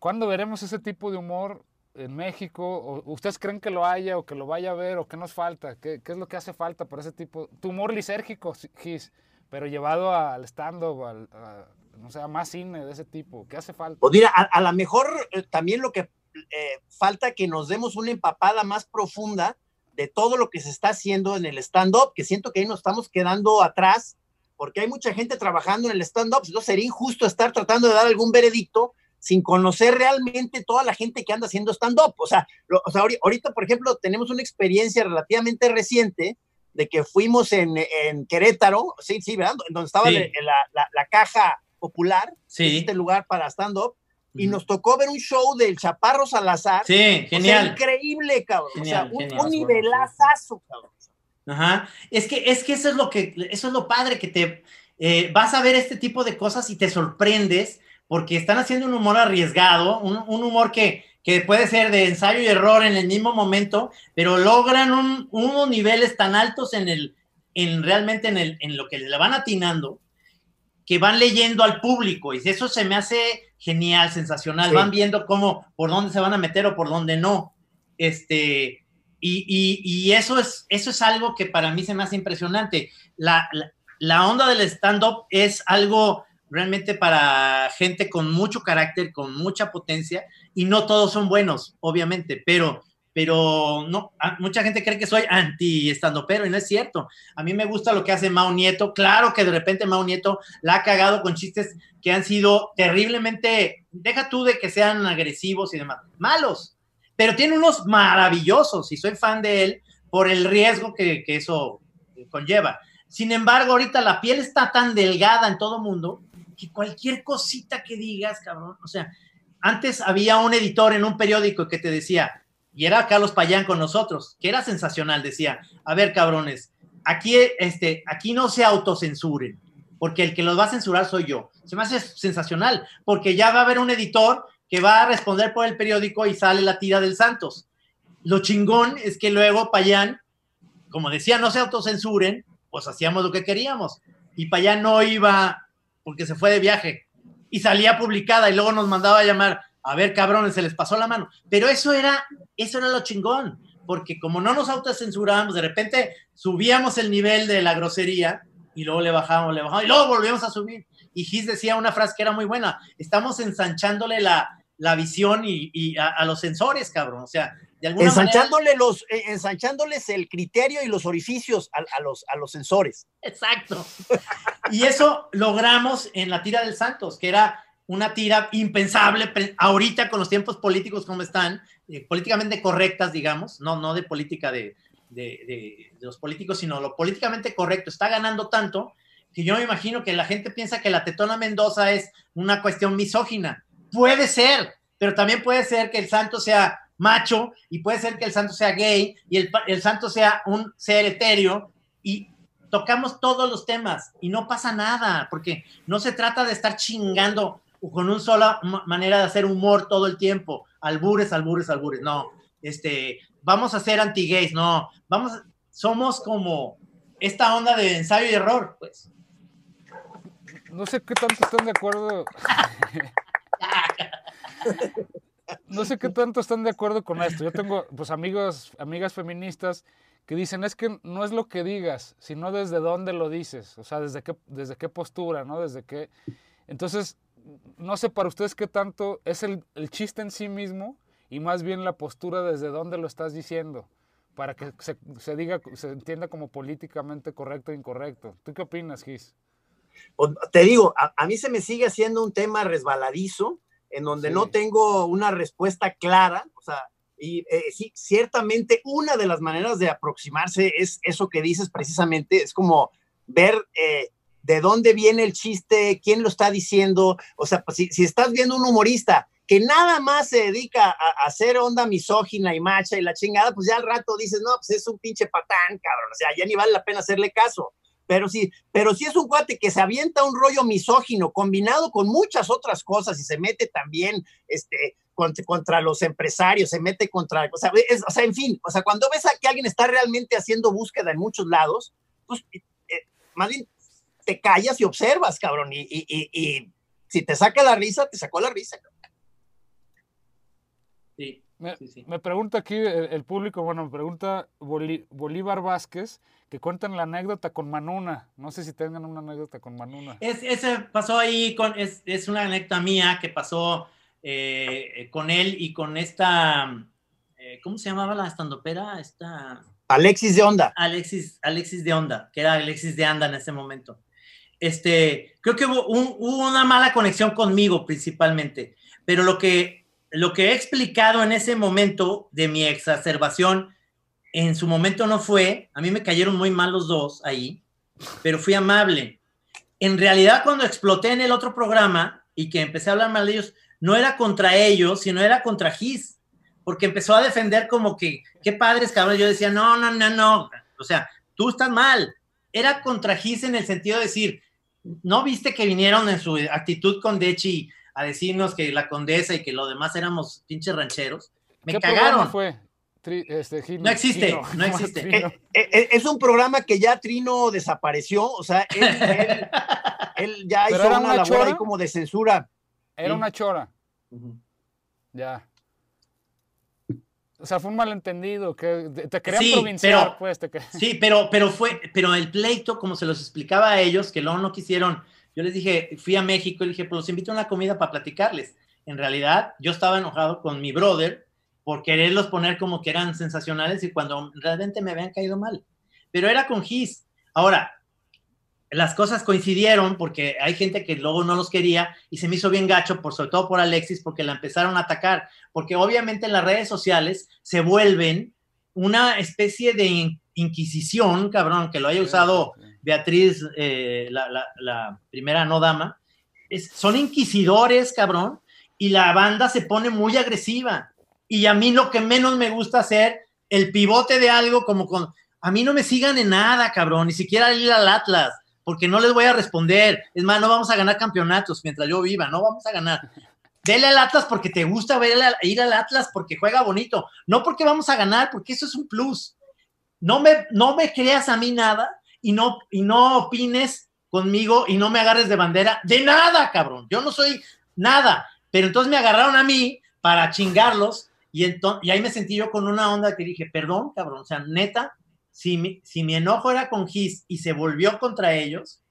¿Cuándo veremos ese tipo de humor en México? ¿O ¿Ustedes creen que lo haya o que lo vaya a ver o qué nos falta? ¿Qué, qué es lo que hace falta para ese tipo? Tu humor lisérgico, Gis, pero llevado al stand-up, a, no sé, a más cine de ese tipo. ¿Qué hace falta? Pues mira, a, a lo mejor eh, también lo que eh, falta que nos demos una empapada más profunda de todo lo que se está haciendo en el stand-up, que siento que ahí nos estamos quedando atrás, porque hay mucha gente trabajando en el stand-up, entonces sería injusto estar tratando de dar algún veredicto sin conocer realmente toda la gente que anda haciendo stand-up. O sea, o sea, ahorita, por ejemplo, tenemos una experiencia relativamente reciente de que fuimos en, en Querétaro, sí, sí, ¿verdad? Donde estaba sí. la, la, la, caja popular, sí. este lugar para stand-up, y nos tocó ver un show del Chaparro Salazar. Sí, genial. O sea, increíble, cabrón. Genial, o sea, un, genial. un nivelazazo, cabrón. Ajá. Es que, es que eso es lo que, eso es lo padre, que te eh, vas a ver este tipo de cosas y te sorprendes porque están haciendo un humor arriesgado, un, un humor que, que, puede ser de ensayo y error en el mismo momento, pero logran un, unos niveles tan altos en el, en realmente en, el, en lo que le van atinando, que van leyendo al público, y eso se me hace genial, sensacional, sí. van viendo cómo, por dónde se van a meter o por dónde no, este, y, y, y eso, es, eso es algo que para mí se me hace impresionante, la, la, la onda del stand-up es algo realmente para gente con mucho carácter, con mucha potencia, y no todos son buenos, obviamente, pero, pero no, mucha gente cree que soy anti estando pero y no es cierto. A mí me gusta lo que hace Mao Nieto, claro que de repente Mao Nieto la ha cagado con chistes que han sido terriblemente, deja tú de que sean agresivos y demás, malos, pero tiene unos maravillosos y soy fan de él por el riesgo que, que eso conlleva Sin embargo, ahorita la piel está tan delgada en todo mundo que cualquier cosita que digas, cabrón, o sea, antes había un editor en un periódico que te decía, y era Carlos Payán con nosotros, que era sensacional, decía, a ver, cabrones, aquí, este, aquí no se autocensuren, porque el que los va a censurar soy yo. Se me hace sensacional, porque ya va a haber un editor que va a responder por el periódico y sale la tira del Santos. Lo chingón es que luego Payán, como decía, no se autocensuren, pues hacíamos lo que queríamos. Y Payán no iba porque se fue de viaje y salía publicada y luego nos mandaba a llamar, a ver, cabrones, se les pasó la mano. Pero eso era, eso era lo chingón, porque como no nos autocensurábamos, de repente subíamos el nivel de la grosería y luego le bajábamos, le bajábamos y luego volvíamos a subir. Y Gis decía una frase que era muy buena, estamos ensanchándole la, la visión y, a, los sensores, cabrón. O sea, de alguna Ensachándole los, eh, ensanchándoles el criterio y los orificios a, los, a los sensores. Exacto. y eso logramos en la tira del Santos, que era una tira impensable ahorita con los tiempos políticos como están, eh, políticamente correctas, digamos, no, no de política de, de, los políticos, sino lo políticamente correcto. Está ganando tanto que yo me imagino que la gente piensa que la tetona Mendoza es una cuestión misógina. Puede ser, pero también puede ser que el santo sea macho y puede ser que el santo sea gay y el, el santo sea un ser etéreo y tocamos todos los temas y no pasa nada, porque no se trata de estar chingando con una sola manera de hacer humor todo el tiempo, albures, albures, albures, no, este, vamos a ser anti-gays, no, vamos, somos como esta onda de ensayo y error, pues. No sé qué tanto están de acuerdo. no sé qué tanto están de acuerdo con esto. Yo tengo pues amigos, amigas feministas que dicen es que no es lo que digas, sino desde dónde lo dices, o sea, desde qué, desde qué postura, ¿no? Desde qué. Entonces, no sé para ustedes qué tanto es el, el chiste en sí mismo y más bien la postura desde dónde lo estás diciendo, para que se, se diga, se entienda como políticamente correcto o incorrecto. ¿Tú qué opinas, Gis? Te digo, a, a, mí se me sigue haciendo un tema resbaladizo, en donde no tengo una respuesta clara, o sea, y eh, sí, ciertamente una de las maneras de aproximarse es eso que dices precisamente, es como ver eh, de dónde viene el chiste, quién lo está diciendo, o sea, pues, si, si, estás viendo un humorista que nada más se dedica a, hacer onda misógina y macha y la chingada, pues ya al rato dices, no, pues es un pinche patán, cabrón, o sea, ya ni vale la pena hacerle caso. Pero sí, pero sí es un cuate que se avienta un rollo misógino combinado con muchas otras cosas y se mete también este, contra, los empresarios, se mete contra, o sea, o sea, en fin, o sea, cuando ves a que alguien está realmente haciendo búsqueda en muchos lados, pues eh, eh, más bien te callas y observas, cabrón, y, y, y, si te saca la risa, te sacó la risa. Sí, me, me, pregunta aquí el, público, bueno, me pregunta Bolívar Vázquez, que cuentan la anécdota con Manuna. No sé si tengan una anécdota con Manuna. Es, ese pasó ahí, con, es, es una anécdota mía que pasó eh, con él y con esta, eh, ¿cómo se llamaba la estandopera? Esta... Alexis de Onda. Alexis, Alexis de Onda, que era Alexis de Anda en ese momento. Este, creo que hubo, hubo una mala conexión conmigo principalmente, pero lo que, lo que he explicado en ese momento de mi exacerbación en su momento no fue, a mí me cayeron muy mal los dos ahí, pero fui amable. En realidad, cuando exploté en el otro programa y que empecé a hablar mal de ellos, no era contra ellos, sino era contra Gis, porque empezó a defender como que, qué padres, cabrón. Yo decía, no, no, no, no, o sea, tú estás mal. Era contra Gis en el sentido de decir, ¿no viste que vinieron en su actitud con Dechi a decirnos que la condesa y que lo demás éramos pinches rancheros? Me cagaron. fue? Este, no existe, no existe. Eh, eh, eh, es un programa que ya Trino desapareció, o sea, él, ya hizo una, labor ahí como de censura. Era una chora. Ya. O sea, fue un malentendido, que te querían sí, provinciar, pues. Sí, pero, pero fue, pero el pleito, como se los explicaba a ellos, que luego no quisieron, yo les dije, fui a México y dije, pues los invito a una comida para platicarles. En realidad, yo estaba enojado con mi brother, por quererlos poner como que eran sensacionales y cuando realmente me habían caído mal. Pero era con Gis. Ahora, las cosas coincidieron porque hay gente que luego no los quería y se me hizo bien gacho, por, sobre todo por Alexis, porque la empezaron a atacar. Porque obviamente en las redes sociales se vuelven una especie de Inquisición, cabrón, que lo haya usado Beatriz, eh, la, primera no dama, son inquisidores, cabrón, y la banda se pone muy agresiva. Y a mí lo que menos me gusta hacer, el pivote de algo como con, a mí no me sigan en nada, cabrón, ni siquiera ir al Atlas, porque no les voy a responder. Es más, no vamos a ganar campeonatos mientras yo viva, no vamos a ganar. Dele al Atlas porque te gusta ir al Atlas porque juega bonito, no porque vamos a ganar, porque eso es un plus. No me, no me creas a mí nada y no, y no opines conmigo y no me agarres de bandera de nada, cabrón. Yo no soy nada. Pero entonces me agarraron a mí para chingarlos y, entonces, y ahí me sentí yo con una onda que dije, perdón, cabrón, o sea, neta, si mi, si mi enojo era con Gis y se volvió contra ellos,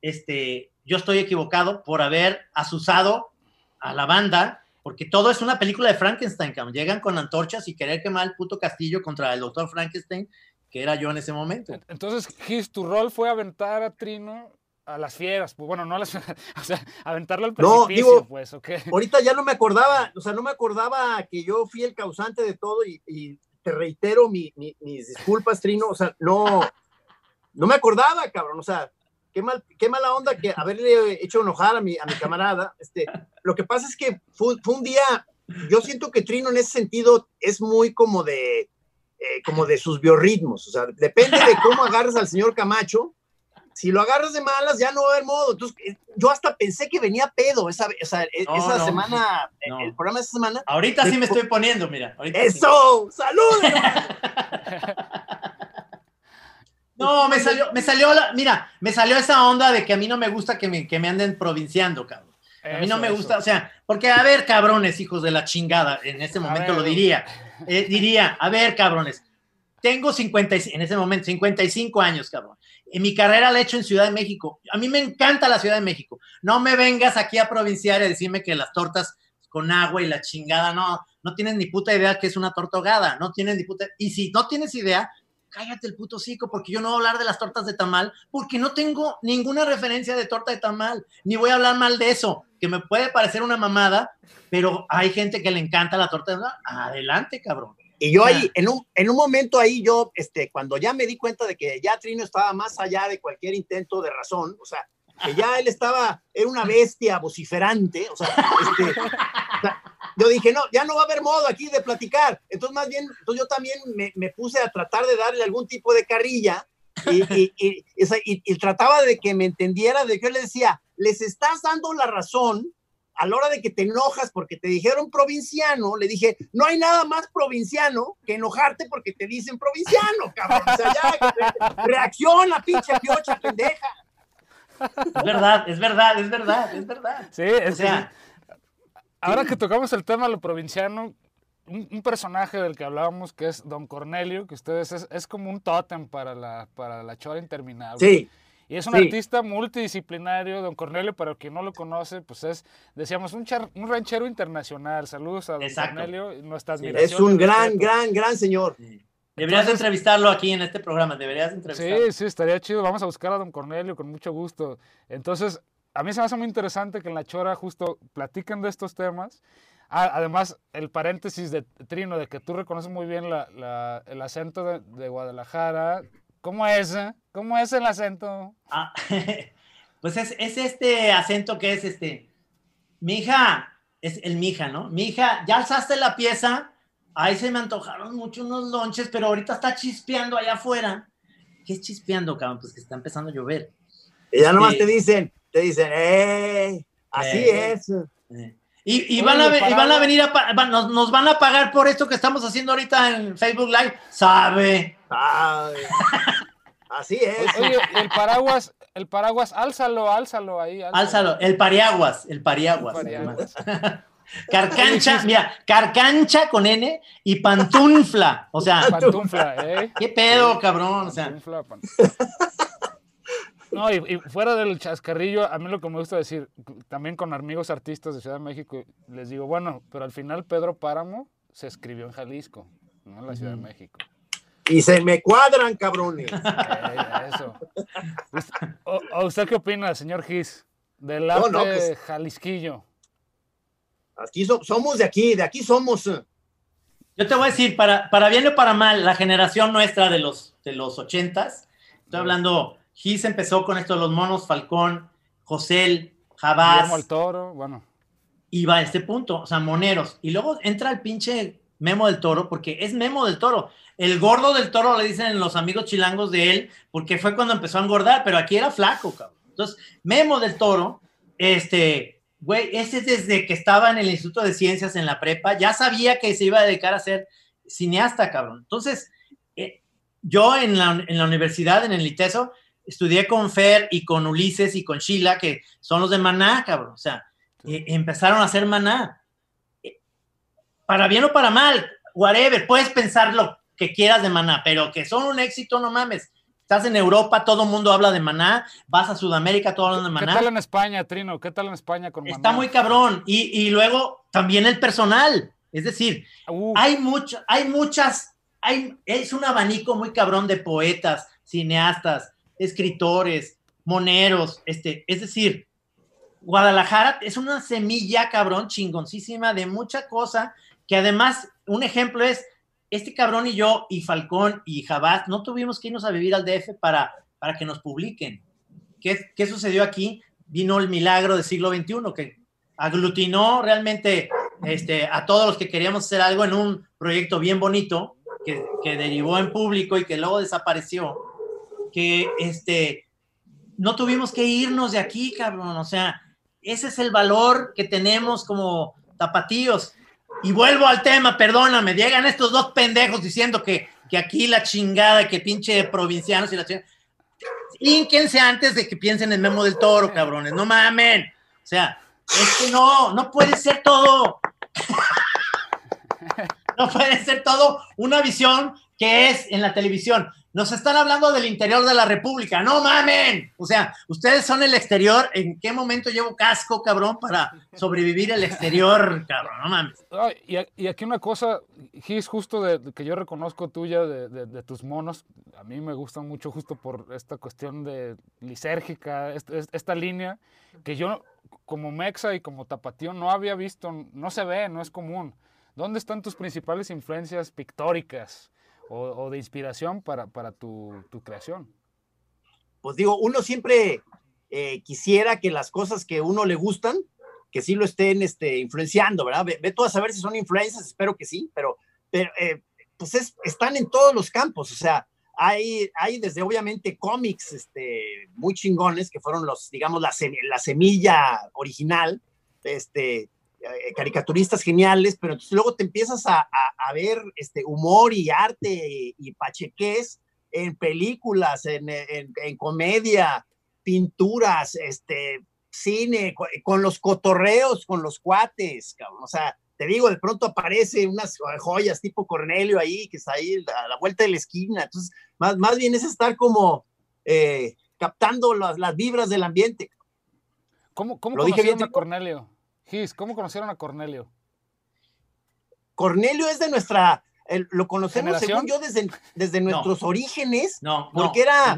este, yo estoy equivocado por haber asusado a la banda, porque todo es una película de Frankenstein, cabrón. Llegan con antorchas y querer quemar el puto castillo contra el doctor Frankenstein, que era yo en ese momento. Entonces, Gis, tu rol fue aventar a Trino a las fieras, pues bueno, no a las o sea, aventarlo al precipicio, pues, ¿ok? Ahorita ya no me acordaba, o sea, no me acordaba que yo fui el causante de todo y, te reitero mis disculpas, Trino, o sea, no, no me acordaba, cabrón, o sea, qué, mal, qué mala onda que haberle hecho enojar a mi, a mi camarada, este, lo que pasa es que fue, un día, yo siento que Trino en ese sentido es muy como de, eh, como de sus biorritmos, o sea, depende de cómo agarres al señor Camacho, si lo agarras de malas, ya no va a haber modo. Entonces, eh, yo hasta pensé que venía pedo esa, esa, e, esa semana, el programa de esa semana. Ahorita sí me estoy poniendo, mira. ¡Eso! ¡Salud! no, me salió, me salió, la, mira, me salió esa onda de que a mí no me gusta que me, que me anden provinciando, cabrón. A mí no me gusta, o sea, porque a ver, cabrones, hijos de la chingada, en este momento lo diría, eh, diría, a ver, cabrones, tengo 50, en ese momento 55 años, cabrón. En mi carrera la he hecho en Ciudad de México. A mí me encanta la Ciudad de México. No me vengas aquí a provinciar y a decirme que las tortas con agua y la chingada, no, no tienes ni puta idea que es una tortogada, no tienes ni puta, y si no tienes idea, cállate el puto cico, porque yo no voy a hablar de las tortas de tamal, porque no tengo ninguna referencia de torta de tamal, ni voy a hablar mal de eso, que me puede parecer una mamada, pero hay gente que le encanta la torta de tamal, adelante, cabrón. Y yo ahí, en un, en un momento ahí, yo, este, cuando ya me di cuenta de que ya Trino estaba más allá de cualquier intento de razón, o sea, que ya él estaba, era una bestia vociferante, o sea, este, yo dije, no, ya no va a haber modo aquí de platicar. Entonces, más bien, entonces yo también me, me puse a tratar de darle algún tipo de carrilla y, y, y, y, trataba de que me entendiera, de que yo le decía, les estás dando la razón a la hora de que te enojas porque te dijeron provinciano, le dije, no hay nada más provinciano que enojarte porque te dicen provinciano, cabrón. O sea, ya, reacciona, pinche piocha pendeja. Es verdad, es verdad, es verdad, es verdad. Sí, o sea, Ahora que tocamos el tema de lo provinciano, un, personaje del que hablábamos que es Don Cornelio, que ustedes es, es como un tótem para la, para la chora interminable. Sí. Y es un artista multidisciplinario, don Cornelio, para quien no lo conoce, pues es, decíamos, un, un ranchero internacional. Saludos a don Cornelio, nuestras Es un gran, gran, gran señor. Deberías entrevistarlo aquí en este programa, deberías entrevistarlo. Sí, sí, estaría chido. Vamos a buscar a don Cornelio con mucho gusto. Entonces, a mí se me hace muy interesante que en la Chora justo platiquen de estos temas. Ah, además, el paréntesis de Trino, de que tú reconoces muy bien la, el acento de, de Guadalajara, ¿Cómo es? Eh? ¿Cómo es el acento? Ah, pues es, este acento que es este. Mi hija, es el mija, ¿no? Mi hija, ya alzaste la pieza. Ahí se me antojaron mucho unos lonches, pero ahorita está chispeando allá afuera. ¿Qué es chispeando, cabrón? Pues que está empezando a llover. Y ya nomás te dicen, te dicen, ¡eh! Así eh, es. Eh. Y, van a, van a, venir a nos, nos, van a pagar por esto que estamos haciendo ahorita en Facebook Live. Sabe. así es. Oye, el paraguas, el paraguas, álzalo, álzalo ahí. Álzalo, el pariaguas, el pariaguas. Carcancha, mira, carcancha con N y pantunfla. O sea, pantunfla, ¿eh? ¿Qué pedo, cabrón? O sea. No, y, fuera del chascarrillo, a mí lo que me gusta decir, también con amigos artistas de Ciudad de México, les digo, bueno, pero al final Pedro Páramo se escribió en Jalisco, no en la Ciudad de México. Y se me cuadran, cabrones. eso. ¿O, usted qué opina, señor Gis, del arte pues jalisquillo? Aquí somos de aquí, de aquí somos. Yo te voy a decir, para, para bien o para mal, la generación nuestra de los de los ochentas. Estoy hablando, Gis empezó con esto de los monos, Falcón, José, Jabás. Guillermo el Toro, bueno. Y va a este punto, o sea, moneros. Y luego entra el pinche Memo del Toro, porque es Memo del Toro. El gordo del Toro le dicen los amigos chilangos de él, porque fue cuando empezó a engordar, pero aquí era flaco, cabrón. Entonces, Memo del Toro, este, güey, ese desde que estaba en el Instituto de Ciencias en la prepa, ya sabía que se iba a dedicar a ser cineasta, cabrón. Entonces, eh, yo en la, en la universidad, en el ITESO, estudié con Fer y con Ulises y con Sheila, que son los de Maná, cabrón. O sea, eh, empezaron a hacer Maná. Eh, para bien o para mal, whatever, puedes pensar lo que quieras de Maná, pero que son un éxito, no mames. Estás en Europa, todo el mundo habla de Maná, vas a Sudamérica, todo habla de Maná. ¿Qué tal en España, Trino? ¿Qué tal en España con Maná? Está muy cabrón. Y, y luego también el personal. Es decir, hay, mucho, hay muchas, hay, es un abanico muy cabrón de poetas, cineastas, escritores, moneros, este, es decir, Guadalajara es una semilla cabrón chingoncísima de mucha cosa que además un ejemplo es este cabrón y yo y Falcón y Jabás no tuvimos que irnos a vivir al DF para, para que nos publiquen. ¿Qué, ¿Qué sucedió aquí? Vino el milagro del siglo XXI que aglutinó realmente este, a todos los que queríamos hacer algo en un proyecto bien bonito que, que derivó en público y que luego desapareció, que este, no tuvimos que irnos de aquí, cabrón, o sea, ese es el valor que tenemos como tapatíos. Y vuelvo al tema, perdóname, llegan estos dos pendejos diciendo que, que aquí la chingada, que pinche provincianos y la chingada. Ínquense antes de que piensen en Memo del Toro, cabrones, no mamen. O sea, es que no, no puede ser todo. no puede ser todo una visión que es en la televisión. Nos están hablando del interior de la República. No mamen. O sea, ustedes son el exterior. ¿En qué momento llevo casco, cabrón, para sobrevivir el exterior, cabrón? No mames. Ay, y, aquí una cosa, Gis, justo de, que yo reconozco tuya de, de, de, tus monos, a mí me gustan mucho justo por esta cuestión de lisérgica, esta, esta línea que yo como mexa y como tapatío no había visto, no se ve, no es común. ¿Dónde están tus principales influencias pictóricas o, o de inspiración para, para tu, tu, creación? Pues digo, uno siempre eh, quisiera que las cosas que uno le gustan, que sí lo estén este, influenciando, ¿verdad? Ve, ve tú a saber si son influencias, espero que sí, pero, pero eh, pues es, están en todos los campos, o sea, hay, hay desde obviamente cómics este, muy chingones, que fueron los, digamos, la, la semilla original, este, caricaturistas geniales, pero entonces luego te empiezas a, a, a ver este, humor y arte y, y pacheques en películas, en, en, en, comedia, pinturas, este, cine, con, con, los cotorreos, con los cuates, cabrón. O sea, te digo, de pronto aparece unas joyas tipo Cornelio ahí, que está ahí a la vuelta de la esquina. Entonces, más, más bien es estar como eh, captando las, las, vibras del ambiente. ¿Cómo, cómo ¿Lo dije bien, a Cornelio? Gis, ¿cómo conocieron a Cornelio? Cornelio es de nuestra, lo conocemos según yo desde, desde nuestros no. orígenes, no, porque era,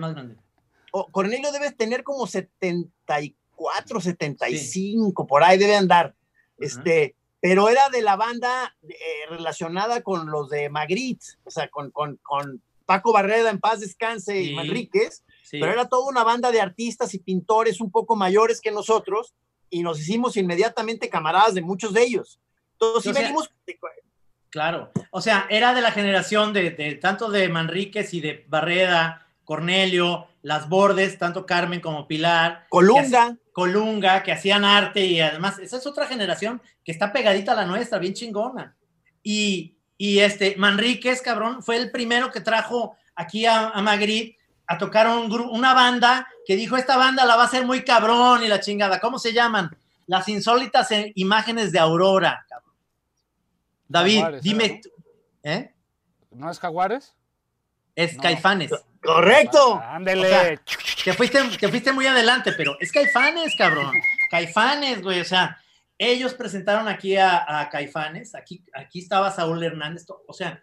oh, Cornelio debe tener como 74, 75, sí. por ahí debe andar, uh -huh. este, pero era de la banda eh, relacionada con los de Magritte, o sea, con, con, con Paco Barreda en paz descanse sí. y Manríquez, sí. pero era toda una banda de artistas y pintores un poco mayores que nosotros, y nos hicimos inmediatamente camaradas de muchos de ellos. Entonces, sí venimos... Claro, o sea, era de la generación de, de, tanto de Manríquez y de Barreda, Cornelio, Las Bordes, tanto Carmen como Pilar. Colunga. Que, Colunga, que hacían arte y además, esa es otra generación que está pegadita a la nuestra, bien chingona. Y, y este, Manríquez, cabrón, fue el primero que trajo aquí a, a Magritte a tocar un, una banda que dijo, esta banda la va a hacer muy cabrón y la chingada. ¿Cómo se llaman? Las insólitas imágenes de Aurora, cabrón. David, Jaguares, dime. ¿no? ¿Eh? ¿No es Jaguares? Es no. Caifanes. Correcto. Ándele. O sea, te, fuiste, te fuiste muy adelante, pero es Caifanes, cabrón. Caifanes, güey. O sea, ellos presentaron aquí a, a Caifanes. Aquí, aquí estaba Saúl Hernández. O sea,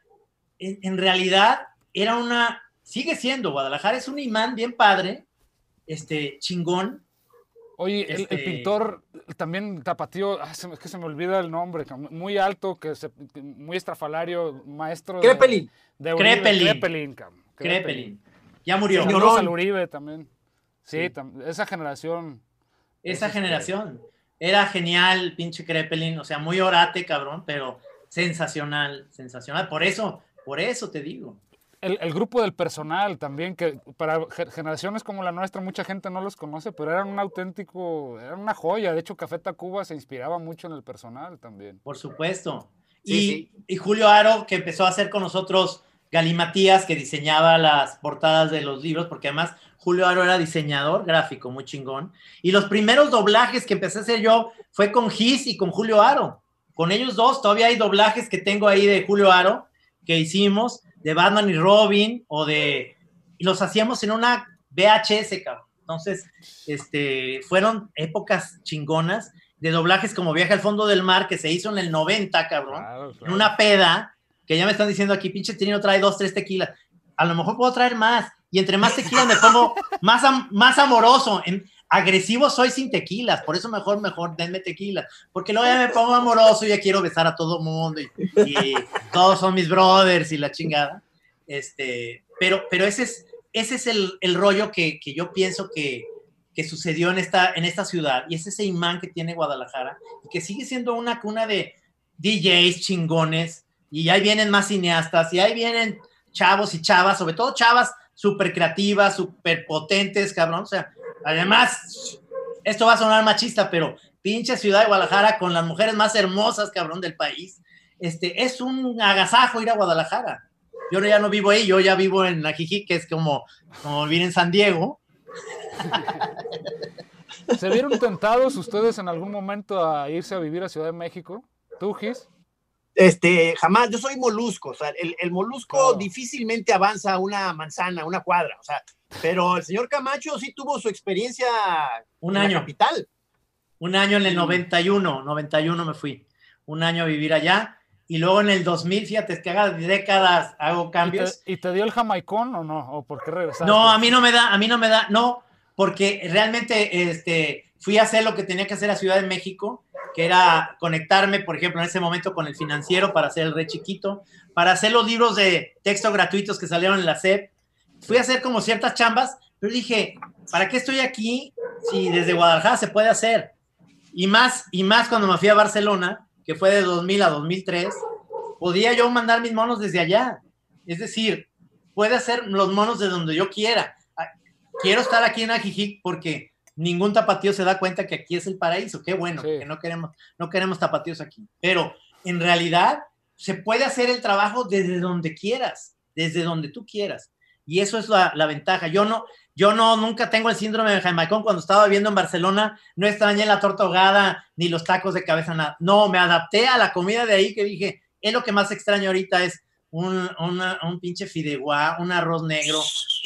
en, en realidad era una sigue siendo, Guadalajara es un imán bien padre, este, chingón. Oye, este... el, el, pintor también tapatío, ah, es que se me olvida el nombre, muy alto, que se, muy estrafalario, maestro Crepelin. De, de Crepelin. Crepelin Krepelin. Ya murió. Al Uribe también. Sí, tam- esa generación. Esa Esos generación. Era genial, pinche Krepelin. O sea, muy orate, cabrón, pero sensacional, sensacional. Por eso, por eso te digo. El, el grupo del personal también, que para ge- generaciones como la nuestra mucha gente no los conoce, pero eran un auténtico, eran una joya. De hecho, Café Tacuba se inspiraba mucho en el personal también. Por supuesto. Sí, y, sí. y Julio Aro, que empezó a hacer con nosotros Galimatías, que diseñaba las portadas de los libros, porque además Julio Aro era diseñador gráfico, muy chingón. Y los primeros doblajes que empecé a hacer yo fue con Gis y con Julio Aro. Con ellos dos, todavía hay doblajes que tengo ahí de Julio Aro que hicimos, de Batman y Robin, o de. Y los hacíamos en una VHS, cabrón. Entonces, este, fueron épocas chingonas de doblajes como Viaje al fondo del mar, que se hizo en el 90, cabrón Claro, en una peda, que ya me están diciendo aquí, pinche Trino trae dos, tres tequilas. A lo mejor puedo traer más. Y entre más tequilas me pongo más, am- más amoroso. En, agresivo soy sin tequilas. Por eso mejor, mejor denme tequilas. Porque luego ya me pongo amoroso y ya quiero besar a todo mundo. Y, y todos son mis brothers y la chingada. Este, pero, pero ese es, ese es el, el rollo que, que yo pienso que, que sucedió en esta, en esta ciudad. Y es ese imán que tiene Guadalajara. Y que sigue siendo una cuna de DJs chingones y ahí vienen más cineastas y ahí vienen chavos y chavas, sobre todo chavas súper creativas, súper potentes, cabrón. O sea, además, esto va a sonar machista, pero pinche ciudad de Guadalajara con las mujeres más hermosas, cabrón, del país. Este, es un agasajo ir a Guadalajara. Yo ya no vivo ahí, yo ya vivo en Ajijic, que es como, como vivir en San Diego. ¿Se vieron tentados ustedes en algún momento a irse a vivir a Ciudad de México? ¿Tú, Gis? Este, jamás, yo soy molusco, o sea, el, el molusco difícilmente avanza una manzana, una cuadra, o sea, pero el señor Camacho sí tuvo su experiencia Un en año. la capital. Un año en el 91, 91 me fui. Un año a vivir allá. Y luego en el 2000, fíjate, es que haga décadas hago ¿Y te, cambios. y te dio el jamaicón o no? ¿O por qué regresaste? No, a mí no me da, a mí no me da, no, porque realmente este, fui a hacer lo que tenía que hacer a Ciudad de México, que era conectarme, por ejemplo, en ese momento con el financiero para hacer el re chiquito, para hacer los libros de texto gratuitos que salieron en la SEP. Fui a hacer como ciertas chambas, pero dije, ¿para qué estoy aquí si desde Guadalajara se puede hacer? Y más, y más cuando me fui a Barcelona, que fue de 2000 a 2003, podía yo mandar mis monos desde allá. Es decir, puede hacer los monos de donde yo quiera. Ah, Quiero estar aquí en Ajijic porque ningún tapatío se da cuenta que aquí es el paraíso. Qué bueno, Sí. que no queremos, no queremos tapatíos aquí. Pero en realidad se puede hacer el trabajo desde donde quieras, desde donde tú quieras. Y eso es la, la ventaja. Yo no, yo no, nunca tengo el síndrome de Jamaicón. Cuando estaba viviendo en Barcelona, no extrañé la torta ahogada ni los tacos de cabeza, nada. No, me adapté a la comida de ahí que dije, es lo que más extraño ahorita es un, una- un pinche fideuá, un arroz negro,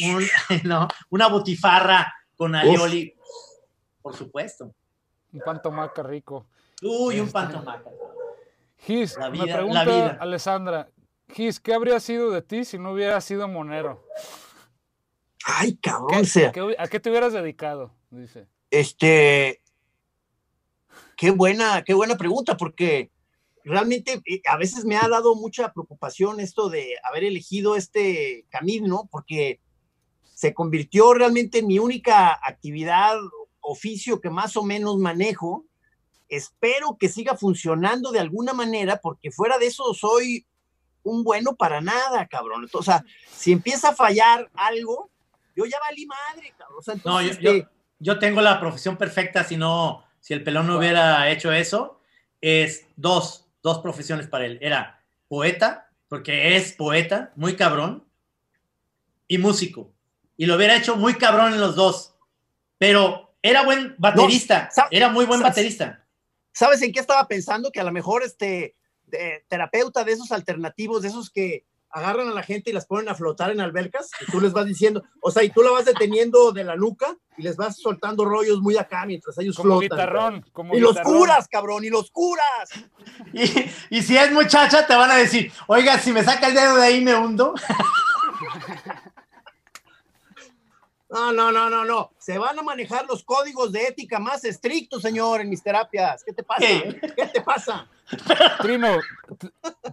un, no, una butifarra con alioli. Por supuesto. Un pan tomaca rico. Uy, un pan tomaca. Gis, La me vida- pregunta la vida. Alessandra, Gis, ¿qué habría sido de ti si no hubieras sido monero? Ay, ¿Qué- cabrón, o sea, qué- ¿A qué te hubieras dedicado? Dice. este, qué buena, qué buena pregunta, porque realmente eh, a veces me ha dado mucha preocupación esto de haber elegido este camino, porque se convirtió realmente en mi única actividad, oficio que más o menos manejo. Espero que siga funcionando de alguna manera, porque fuera de eso soy un bueno para nada, cabrón. O sea, si empieza a fallar algo, yo ya valí madre, cabrón. O sea, No, yo, este, yo tengo la profesión perfecta si no, si el pelón no hubiera hecho eso. Es dos, dos profesiones para él. Era poeta, porque es poeta, muy cabrón, y músico. Y lo hubiera hecho muy cabrón en los dos. Pero era buen baterista, era muy buen baterista. ¿Sabes en qué estaba pensando? Que a lo mejor este de- terapeuta de esos alternativos, de esos que agarran a la gente y las ponen a flotar en albercas, y tú les vas diciendo, o sea, y tú la vas deteniendo de la nuca y les vas soltando rollos muy acá mientras ellos Como flotan. guitarrón. Como Y los curas, cabrón, y los curas. Y, y si es muchacha, te van a decir, oiga, si me saca el dedo de ahí, me hundo. No, no, no, no, no. Se van a manejar los códigos de ética más estrictos, señor, en mis terapias. ¿Qué te pasa? ¿Qué? ¿Qué te pasa? Trino,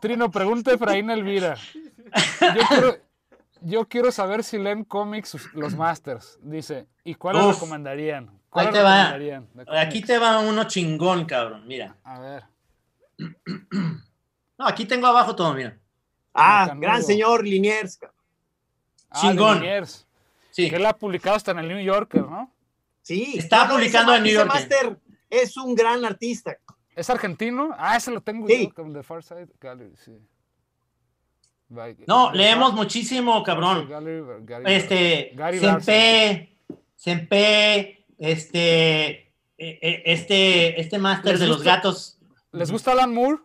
Trino, pregunta Efraín Elvira. Yo quiero, yo quiero saber si leen cómics los Masters. Dice, ¿y cuáles Uf. recomendarían? Ahí ¿Cuáles te va. recomendarían Aquí te va uno chingón, cabrón. Mira. A ver. No, aquí tengo abajo todo, mira. Ah, gran señor Liniers. cabrón. Ah, Chingón. Liniers, Sí. Que él ha publicado hasta en el New Yorker, ¿no? Sí. Está publicando ese en New Yorker. Master es un gran artista. ¿Es argentino? Ah, ese lo tengo Sí. yo, The Far Side Gallery, sí. By- No, leemos muchísimo, cabrón. Gallery- Gary- Este, Gary Larson. Sempe, Sempe, este, eh, eh, este, este máster ¿Les de los gatos. ¿Les gusta Alan Moore?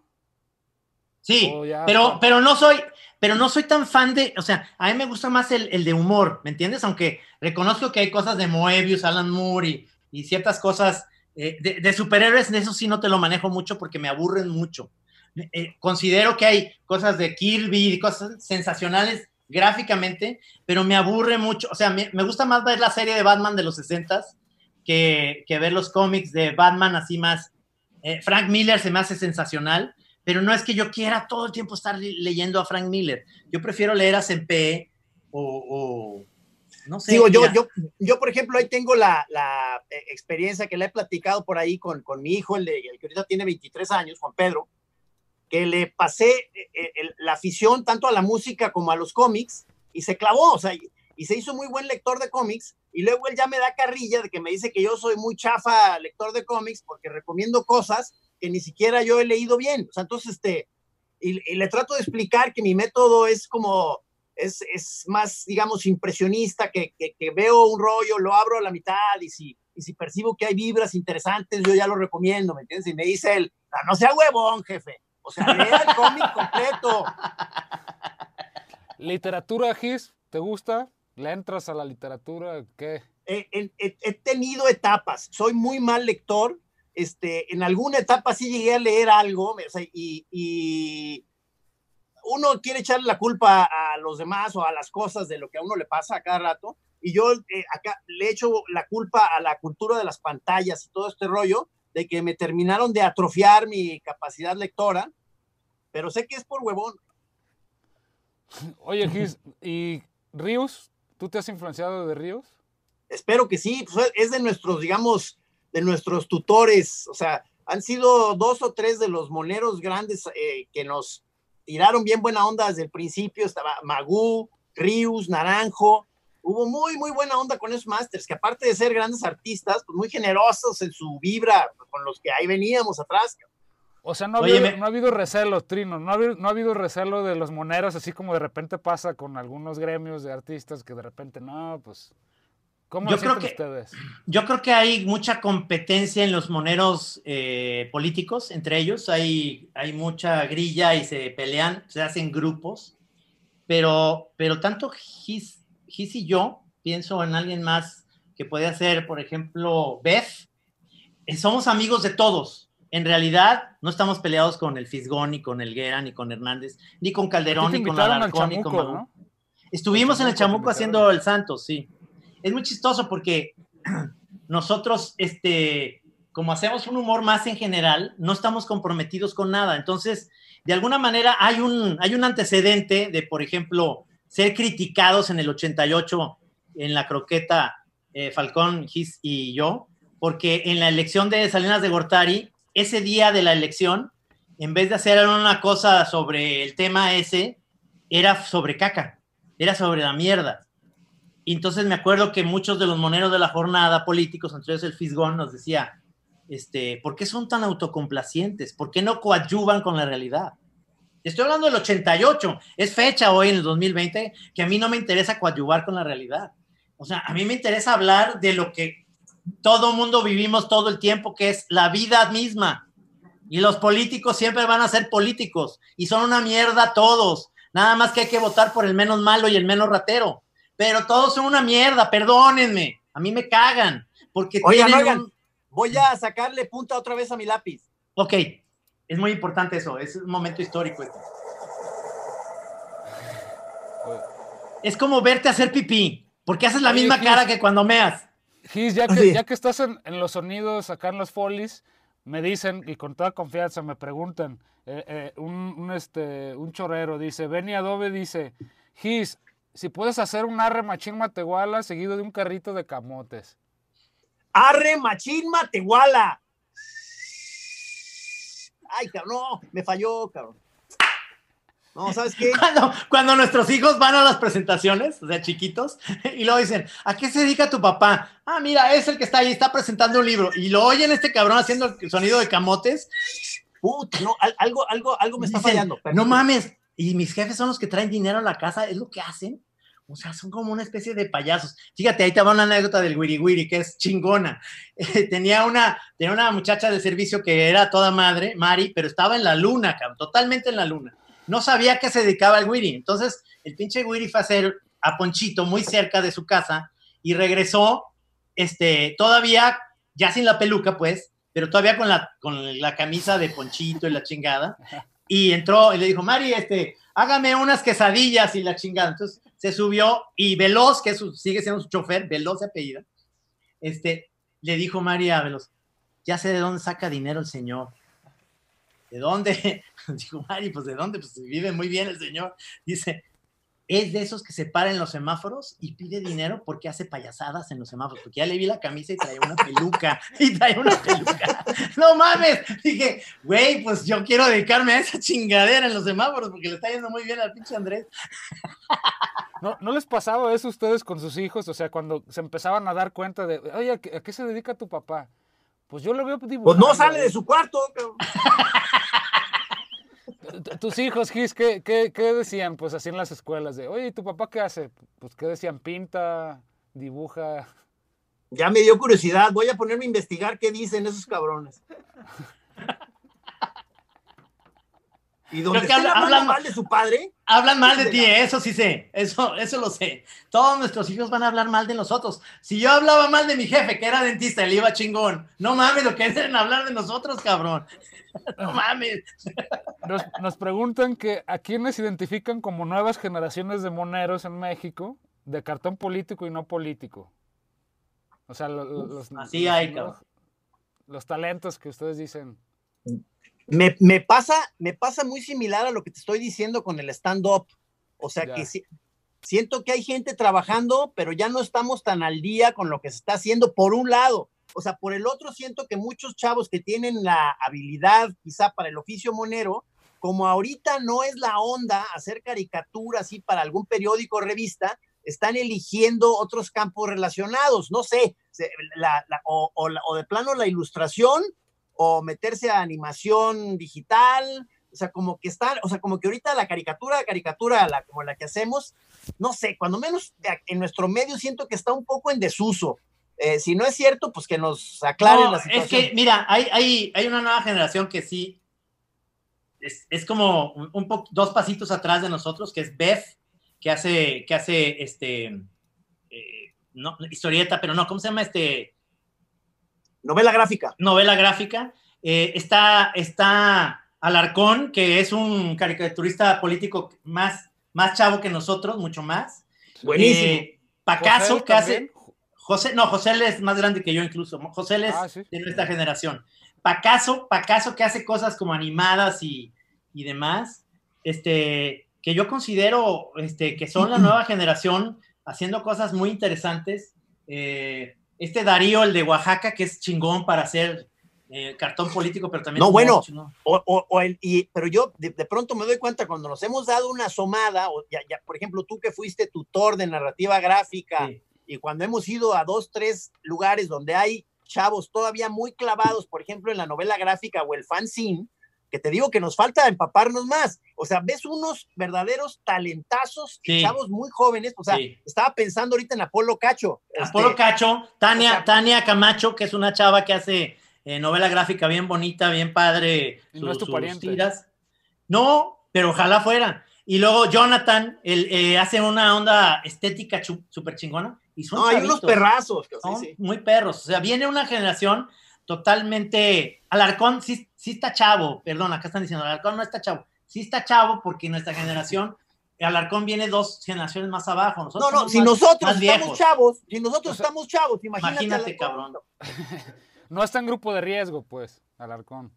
Sí, Oh, ya, pero, pero no soy, pero no soy tan fan de, o sea, a mí me gusta más el, el de humor, ¿me entiendes? Aunque reconozco que hay cosas de Moebius, Alan Moore y, y ciertas cosas eh, de, superhéroes, de eso sí no te lo manejo mucho porque me aburren mucho. Eh, considero que hay cosas de Kirby, cosas sensacionales gráficamente, pero me aburre mucho, o sea, me, me gusta más ver la serie de Batman de los 60 que, que ver los cómics de Batman así más. eh, Frank Miller se me hace sensacional, pero no es que yo quiera todo el tiempo estar le- leyendo a Frank Miller. Yo prefiero leer a Sempe o, o no sé. Digo, yo, yo, yo, por ejemplo, ahí tengo la, la, eh, experiencia que le he platicado por ahí con, con mi hijo, el, de, el que ahorita tiene 23 años, Juan Pedro, que le pasé eh, eh, el- la afición tanto a la música como a los cómics y se clavó, o sea, y, y se hizo muy buen lector de cómics y luego él ya me da carrilla de que me dice que yo soy muy chafa lector de cómics porque recomiendo cosas que ni siquiera yo he leído bien. O sea, entonces, este, y, y le trato de explicar que mi método es como, es, es más, digamos, impresionista, que, que, que veo un rollo, lo abro a la mitad y si, y si percibo que hay vibras interesantes, yo ya lo recomiendo, ¿me entiendes? Y me dice él, "Ah, no sea huevón, jefe. O sea, lea el cómic completo. ¿Literatura, Gis? ¿Te gusta? ¿Le entras a la literatura? ¿Qué? he, he- he- he tenido etapas, soy muy mal lector, este, en alguna etapa sí llegué a leer algo, o sea, y, y uno quiere echarle la culpa a los demás o a las cosas de lo que a uno le pasa a cada rato, y yo eh, acá le echo la culpa a la cultura de las pantallas y todo este rollo, de que me terminaron de atrofiar mi capacidad lectora, pero sé que es por huevón. Oye, Gis, ¿y Ríos? ¿Tú te has influenciado de Ríos? Espero que sí, pues es de nuestros, digamos, de nuestros tutores, o sea, han sido dos o tres de los moneros grandes eh, que nos tiraron bien buena onda desde el principio, estaba Magú, Rius, Naranjo, hubo muy, muy buena onda con esos masters, que aparte de ser grandes artistas, pues muy generosos en su vibra, con los que ahí veníamos atrás. O sea, no ha, Oye, habido, me- no ha habido recelo, Trino, no ha, habido, no ha habido recelo de los moneros, así como de repente pasa con algunos gremios de artistas que de repente, no, pues, ¿cómo Yo lo creo que- ustedes? Yo creo que hay mucha competencia en los moneros eh, políticos, entre ellos hay, hay mucha grilla y se pelean, se hacen grupos, pero, pero tanto Gis, Gis y yo, pienso en alguien más que puede ser, por ejemplo, Beth, eh, somos amigos de todos. En realidad, no estamos peleados con el Fisgón, ni con el Guerra, ni con Hernández, ni con Calderón, ni con Alarcón, ni con chamuco. ¿no? Estuvimos en el Chamuco Chamuco haciendo el Santos, sí. Es muy chistoso porque nosotros, este, como hacemos un humor más en general, no estamos comprometidos con nada. Entonces, de alguna manera hay un, hay un antecedente de, por ejemplo, ser criticados en el 88 en la croqueta eh, Falcón, Gis y yo, porque en la elección de Salinas de Gortari, ese día de la elección, en vez de hacer una cosa sobre el tema ese, era sobre caca, era sobre la mierda. Y entonces me acuerdo que muchos de los moneros de la jornada políticos, entre ellos el Fisgón, nos decía, este, ¿por qué son tan autocomplacientes? ¿Por qué no coadyuvan con la realidad? Estoy hablando del 88, es fecha hoy en el 2020 que a mí no me interesa coadyuvar con la realidad. O sea, a mí me interesa hablar de lo que todo mundo vivimos todo el tiempo, que es la vida misma. Y los políticos siempre van a ser políticos y son una mierda todos. Nada más que hay que votar por el menos malo y el menos ratero. Pero todos son una mierda, perdónenme. A mí me cagan. Porque Oigan, tienen oigan. un- Voy a sacarle punta otra vez a mi lápiz. Ok, es muy importante eso. Es un momento histórico. este. Es como verte hacer pipí. Porque haces la Oye, misma Gis. cara que cuando meas. Gis, ya que, ya que estás en, en los sonidos, acá en los folies, me dicen, y con toda confianza me preguntan, eh, eh, un, un, este, un chorrero dice, Benny Adobe dice, Gis, si puedes hacer un arre machín matehuala seguido de un carrito de camotes. Arre machín matehuala. Ay, cabrón, no, me falló, cabrón. No, ¿sabes qué? Cuando, cuando nuestros hijos van a las presentaciones, o sea, chiquitos, y luego dicen, ¿a qué se dedica tu papá? Ah, mira, es el que está ahí, está presentando un libro. Y lo oyen este cabrón haciendo el sonido de camotes. Puta, no, al- algo, algo, algo me está Dicen, fallando. No mames. Y mis jefes son los que traen dinero a la casa, es lo que hacen. O sea, son como una especie de payasos. Fíjate, ahí te va una anécdota del Wiri Wiri, que es chingona. Eh, tenía, una, tenía una muchacha de servicio que era toda madre, Mari, pero estaba en la luna, cabrón, totalmente en la luna. No sabía a qué se dedicaba el Wiri. Entonces, el pinche Wiri fue a hacer a Ponchito muy cerca de su casa y regresó, este, todavía, ya sin la peluca, pues, pero todavía con la, con la camisa de Ponchito y la chingada. Y entró y le dijo, Mari, este, hágame unas quesadillas y la chingada. Entonces se subió y Veloz, que sigue siendo su chofer, Veloz de apellido, este, le dijo Mari a Veloz, ya sé de dónde saca dinero el señor. ¿De dónde? Dijo Mari, pues de dónde, pues vive muy bien el señor. Dice, es de esos que se para en los semáforos y pide dinero porque hace payasadas en los semáforos, porque ya le vi la camisa y trae una peluca, y trae una peluca. No mames, dije, güey, pues yo quiero dedicarme a esa chingadera en los semáforos porque le está yendo muy bien al pinche Andrés. ¿No, ¿No les pasaba eso a ustedes con sus hijos? O sea, cuando se empezaban a dar cuenta de, oye, ¿a qué, a qué se dedica tu papá? Pues yo lo veo Pues dibujando. no sale ahí". de su cuarto, cabrón. Tus hijos, Gis, ¿qué, qué, qué decían? Pues así en las escuelas de, oye, ¿y tu papá qué hace? Pues qué decían, pinta, dibuja. Ya me dio curiosidad. Voy a ponerme a investigar qué dicen esos cabrones. Y donde que hablan- mal de su padre, Hablan mal de ti, eso sí sé, eso, eso lo sé. Todos nuestros hijos van a hablar mal de nosotros. Si yo hablaba mal de mi jefe, que era dentista, él iba chingón. No mames, lo que quieren hablar de nosotros, cabrón. No mames. Nos, nos preguntan que a quiénes identifican como nuevas generaciones de moneros en México de cartón político y no político. O sea, lo- lo- los, así los- hay, los- los talentos que ustedes dicen. Me, me pasa, me pasa muy similar a lo que te estoy diciendo con el stand-up. O sea Ya. que si- siento que hay gente trabajando, pero ya no estamos tan al día con lo que se está haciendo por un lado. O sea, por el otro siento que muchos chavos que tienen la habilidad quizá para el oficio monero, como ahorita no es la onda hacer caricaturas así para algún periódico o revista, están eligiendo otros campos relacionados, no sé, la- la- o, o o de plano la ilustración o meterse a animación digital, o sea, como que están, o sea, como que ahorita la caricatura, caricatura la, como la que hacemos, no sé, cuando menos en nuestro medio siento que está un poco en desuso. Eh, si no es cierto, pues que nos aclaren No, la situación. es que, mira, hay, hay, hay una nueva generación que sí es, es como un, un po- dos pasitos atrás de nosotros, que es Beth, que hace, que hace este eh, no, historieta, pero no, ¿cómo se llama este? Novela gráfica. novela gráfica. Eh, está, está Alarcón, que es un caricaturista político más, más chavo que nosotros, mucho más. Buenísimo. Eh, Pacaso, José que hace. José, no, José él es más grande que yo incluso. José él es Ah, sí. de nuestra generación. Pacaso, Pacaso que hace cosas como animadas y, y demás, este, que yo considero este, que son la nueva generación haciendo cosas muy interesantes. Eh, este Darío, el de Oaxaca, que es chingón para hacer eh, cartón político, pero también... No, bueno. O, o- o el, y, pero yo de, de pronto me doy cuenta cuando nos hemos dado una asomada, o ya, ya, por ejemplo, tú que fuiste tutor de narrativa gráfica, Sí. y cuando hemos ido a dos, tres lugares donde hay chavos todavía muy clavados, por ejemplo, en la novela gráfica o el fanzine, que te digo que nos falta empaparnos más. O sea, ves unos verdaderos talentazos Sí. chavos muy jóvenes. O sea, Sí. estaba pensando ahorita en Apolo Cacho. Apolo este, Cacho, Tania, o sea- Tania Camacho, que es una chava que hace eh, novela gráfica bien bonita, bien padre. No es tu sus pariente. tiras. No, pero ojalá fuera. Y luego Jonathan, él eh, hace una onda estética súper chingona. Y son No, hay unos perrazos. sí, son sí. muy perros. O sea, viene una generación totalmente. Alarcón sí, sí está chavo, perdón, acá están diciendo, Alarcón no está chavo. Sí está chavo porque nuestra generación, Alarcón viene dos generaciones más abajo. Nosotros No, no, si más- nosotros más estamos viejos. chavos, si nosotros O sea, estamos chavos, imagínate. imagínate, cabrón. No está en grupo de riesgo, pues, Alarcón.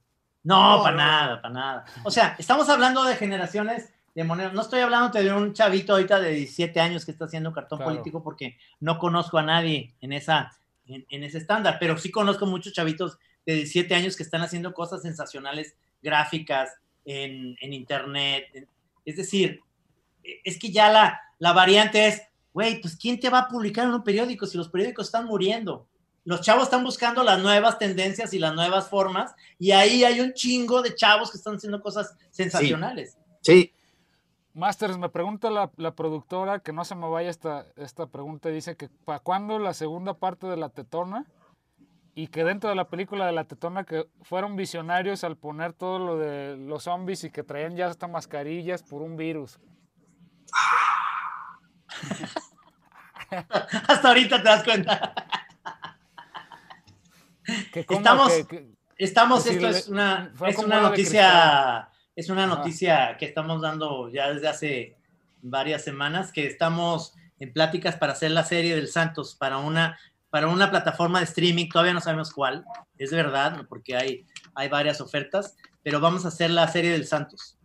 No, No, para no. nada, para nada. O sea, estamos hablando de generaciones de moneros. No estoy hablando de un chavito ahorita de 17 años que está haciendo cartón Claro. político porque no conozco a nadie en, esa, en, en ese estándar, pero sí conozco muchos chavitos de 17 años que están haciendo cosas sensacionales, gráficas, en, en internet. es decir, e, es que ya la, la variante es, güey, pues ¿quién te va a publicar en un periódico si los periódicos están muriendo? Los chavos están buscando las nuevas tendencias y las nuevas formas, y ahí hay un chingo de chavos que están haciendo cosas sensacionales. Sí, Masters, me pregunta la, la productora, que no se me vaya esta, esta pregunta, dice que ¿para cuándo la segunda parte de la tetona? Y que dentro de la película de la tetona que fueron visionarios al poner todo lo de los zombies y que traían ya hasta mascarillas por un virus. Hasta ahorita te das cuenta. Que Estamos- que- que- Estamos, esto le- es una, es una noticia, es una noticia que estamos dando ya desde hace varias semanas, que estamos en pláticas para hacer la serie del Santos para una, para una plataforma de streaming, todavía no sabemos cuál, es verdad, porque hay, hay varias ofertas, pero vamos a hacer la serie del Santos.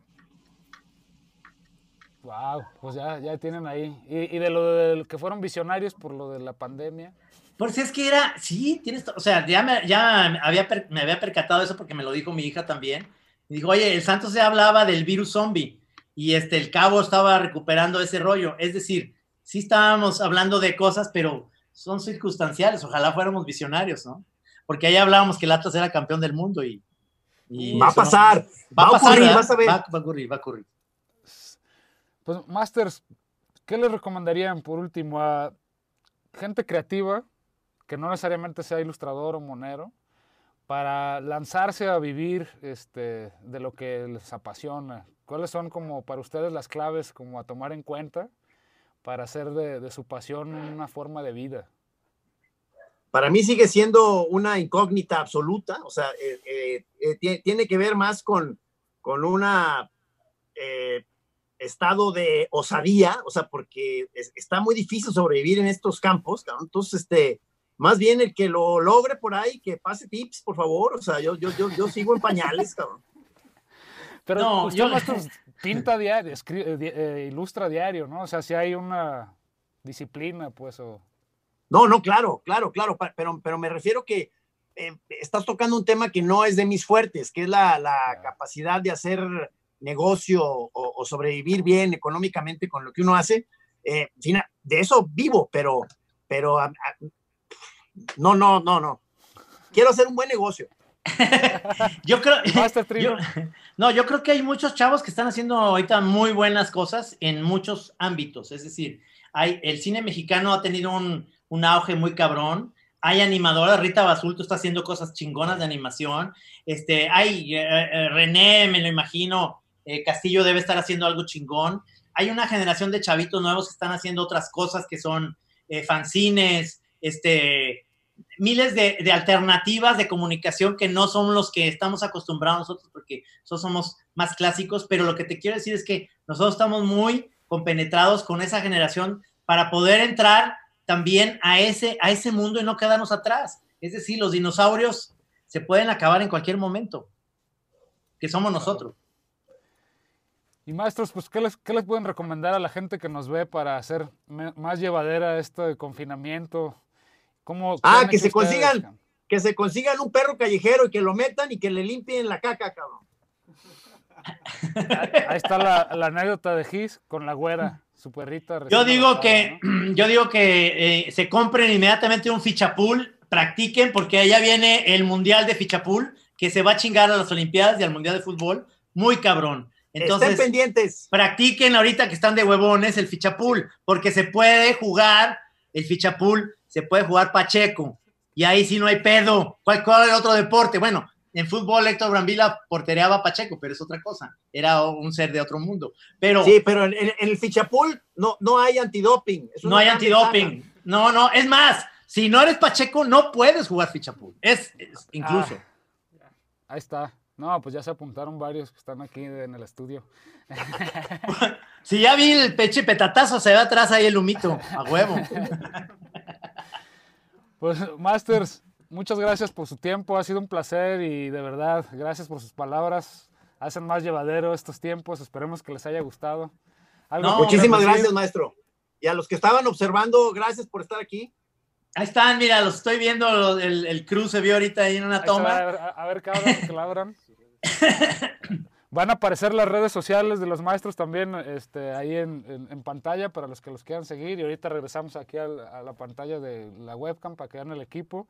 Wow, pues ya, ya tienen ahí. Y, y de lo del que fueron visionarios por lo de la pandemia. Por si es que era, sí, tienes, o sea, ya, me, ya había, me había percatado eso porque me lo dijo mi hija también. Me dijo, oye, el Santos se hablaba del virus zombie y este, el cabo estaba recuperando ese rollo. Es decir, sí estábamos hablando de cosas, pero son circunstanciales. Ojalá fuéramos visionarios, ¿no? Porque ahí hablábamos que el Atlas era campeón del mundo y... y va a no- pasar. Va a pasar, ocurrir, vas a ver. Va, va a ocurrir, va a ocurrir. Pues, Masters, ¿qué les recomendarían por último a gente creativa, que no necesariamente sea ilustrador o monero, para lanzarse a vivir este, de lo que les apasiona? ¿Cuáles son como para ustedes las claves como a tomar en cuenta para hacer de, su pasión una forma de vida? para mí sigue siendo una incógnita absoluta, o sea, eh, eh, eh, tie- tiene que ver más con, con una estado de osadía, o sea, porque es- está muy difícil sobrevivir en estos campos, entonces, este, más bien el que lo logre por ahí, que pase tips, por favor, o sea, yo, yo, yo, yo sigo en pañales, cabrón. Pero No, usted, yo- pinta diario, eh, eh, ilustra diario, ¿no? O sea, si hay una disciplina, pues, o... No, no, claro, claro, claro, pero, pero me refiero que eh, estás tocando un tema que no es de mis fuertes, que es la, la capacidad de hacer negocio o, o sobrevivir bien económicamente con lo que uno hace. Eh, fina- de eso vivo, pero, pero no, no, no, no. Quiero hacer un buen negocio. Yo creo... Yo- no, yo creo que hay muchos chavos que están haciendo ahorita muy buenas cosas en muchos ámbitos. Es decir, hay, el cine mexicano ha tenido un, un auge muy cabrón. Hay animadoras, Rita Basulto está haciendo cosas chingonas de animación. Este, hay eh, eh, René, me lo imagino, eh, Castillo debe estar haciendo algo chingón. Hay una generación de chavitos nuevos que están haciendo otras cosas que son eh, fanzines, este, miles de, de alternativas de comunicación que no son los que estamos acostumbrados nosotros, porque nosotros somos más clásicos, pero lo que te quiero decir es que nosotros estamos muy compenetrados con esa generación para poder entrar también a ese, a ese mundo y no quedarnos atrás. Es decir, los dinosaurios se pueden acabar en cualquier momento, que somos nosotros. Y maestros, pues, ¿qué les, qué les pueden recomendar a la gente que nos ve para hacer más llevadera este confinamiento? ¿Cómo, Ah, que se ustedes, consigan. Que se consigan un perro callejero y que lo metan y que le limpien la caca, cabrón. Ahí está la, la anécdota de Gis con la güera, su perrita. Yo digo adoptada, que, ¿no? yo digo que eh, se compren inmediatamente un fichapool, practiquen, porque allá viene el Mundial de Fichapool, que se va a chingar a las Olimpiadas y al Mundial de Fútbol, muy cabrón. Entonces, Estén pendientes. practiquen ahorita que están de huevones el fichapool, porque se puede jugar el fichapool, se puede jugar Pacheco, y ahí sí no hay pedo. ¿Cuál, cuál es el otro deporte? Bueno, en fútbol Héctor Brambila portereaba a Pacheco, pero es otra cosa, era un ser de otro mundo. Pero Sí, pero en, en- en el fichapul no, no hay antidoping. No hay antidoping. ventaja. No, no, es más, si no eres Pacheco, no puedes jugar fichapool. Es, es incluso. Ah, ahí está. No, pues ya se apuntaron varios que están aquí en el estudio. Si ya vi el peche petatazo, se ve atrás ahí el humito, a huevo. Pues, Masters, muchas gracias por su tiempo. Ha sido un placer y de verdad, gracias por sus palabras. hacen más llevadero estos tiempos. Esperemos que les haya gustado. ¿Algo no, muchísimas gracias, maestro. Y a los que estaban observando, gracias por estar aquí. Ahí están, mira, los estoy viendo, el, el cruz se vio ahorita ahí en una toma. a, ver, a ver, cabrón, que labran. Van a aparecer las redes sociales de los maestros también este, ahí en, en, pantalla para los que los quieran seguir. Y ahorita regresamos aquí a la, pantalla de la webcam para que vean el equipo.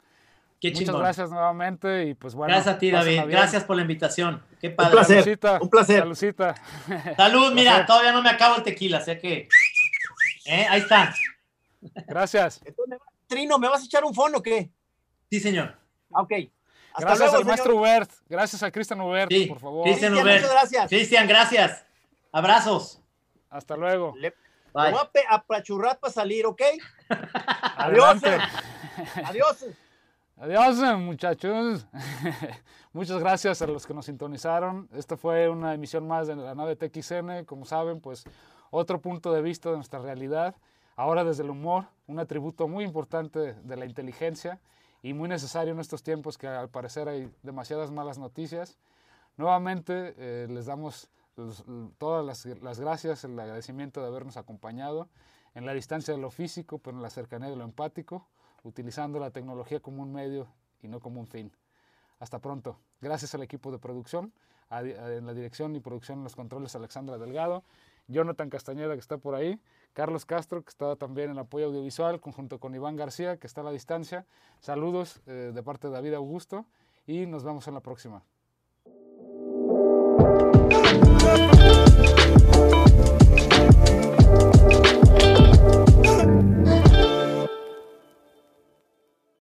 Qué Muchas gracias nuevamente y pues bueno. Gracias a ti, David. Gracias por la invitación. Qué padre. Un placer. un placer. Saludcita. Salud, mira, todavía no me acabo el tequila, sé que. ¿Eh? Ahí está. Gracias. Trino, ¿me vas a echar un fono o qué? Sí, señor. Ok. Gracias al maestro Hubert. Gracias a Cristian Hubert, por favor. Cristian Hubert. Muchas gracias. Cristian, gracias. Abrazos. Hasta luego. Le, voy a apachurrar para salir, ¿ok? Adiós. Adiós. Adiós, muchachos. Muchas gracias a los que nos sintonizaron. Esta fue una emisión más de la nave TXN. Como saben, pues otro punto de vista de nuestra realidad. Ahora desde el humor, un atributo muy importante de la inteligencia y muy necesario en estos tiempos que al parecer hay demasiadas malas noticias. Nuevamente eh, les damos todas las, gracias, el agradecimiento de habernos acompañado en la distancia de lo físico, pero en la cercanía de lo empático, utilizando la tecnología como un medio y no como un fin. Hasta pronto. Gracias al equipo de producción, en la dirección y producción en los controles Alexandra Delgado, Jonathan Castañeda que está por ahí, Carlos Castro, que está también en apoyo audiovisual, conjunto con Iván García, que está a la distancia. Saludos eh, de parte de David Augusto y nos vemos en la próxima.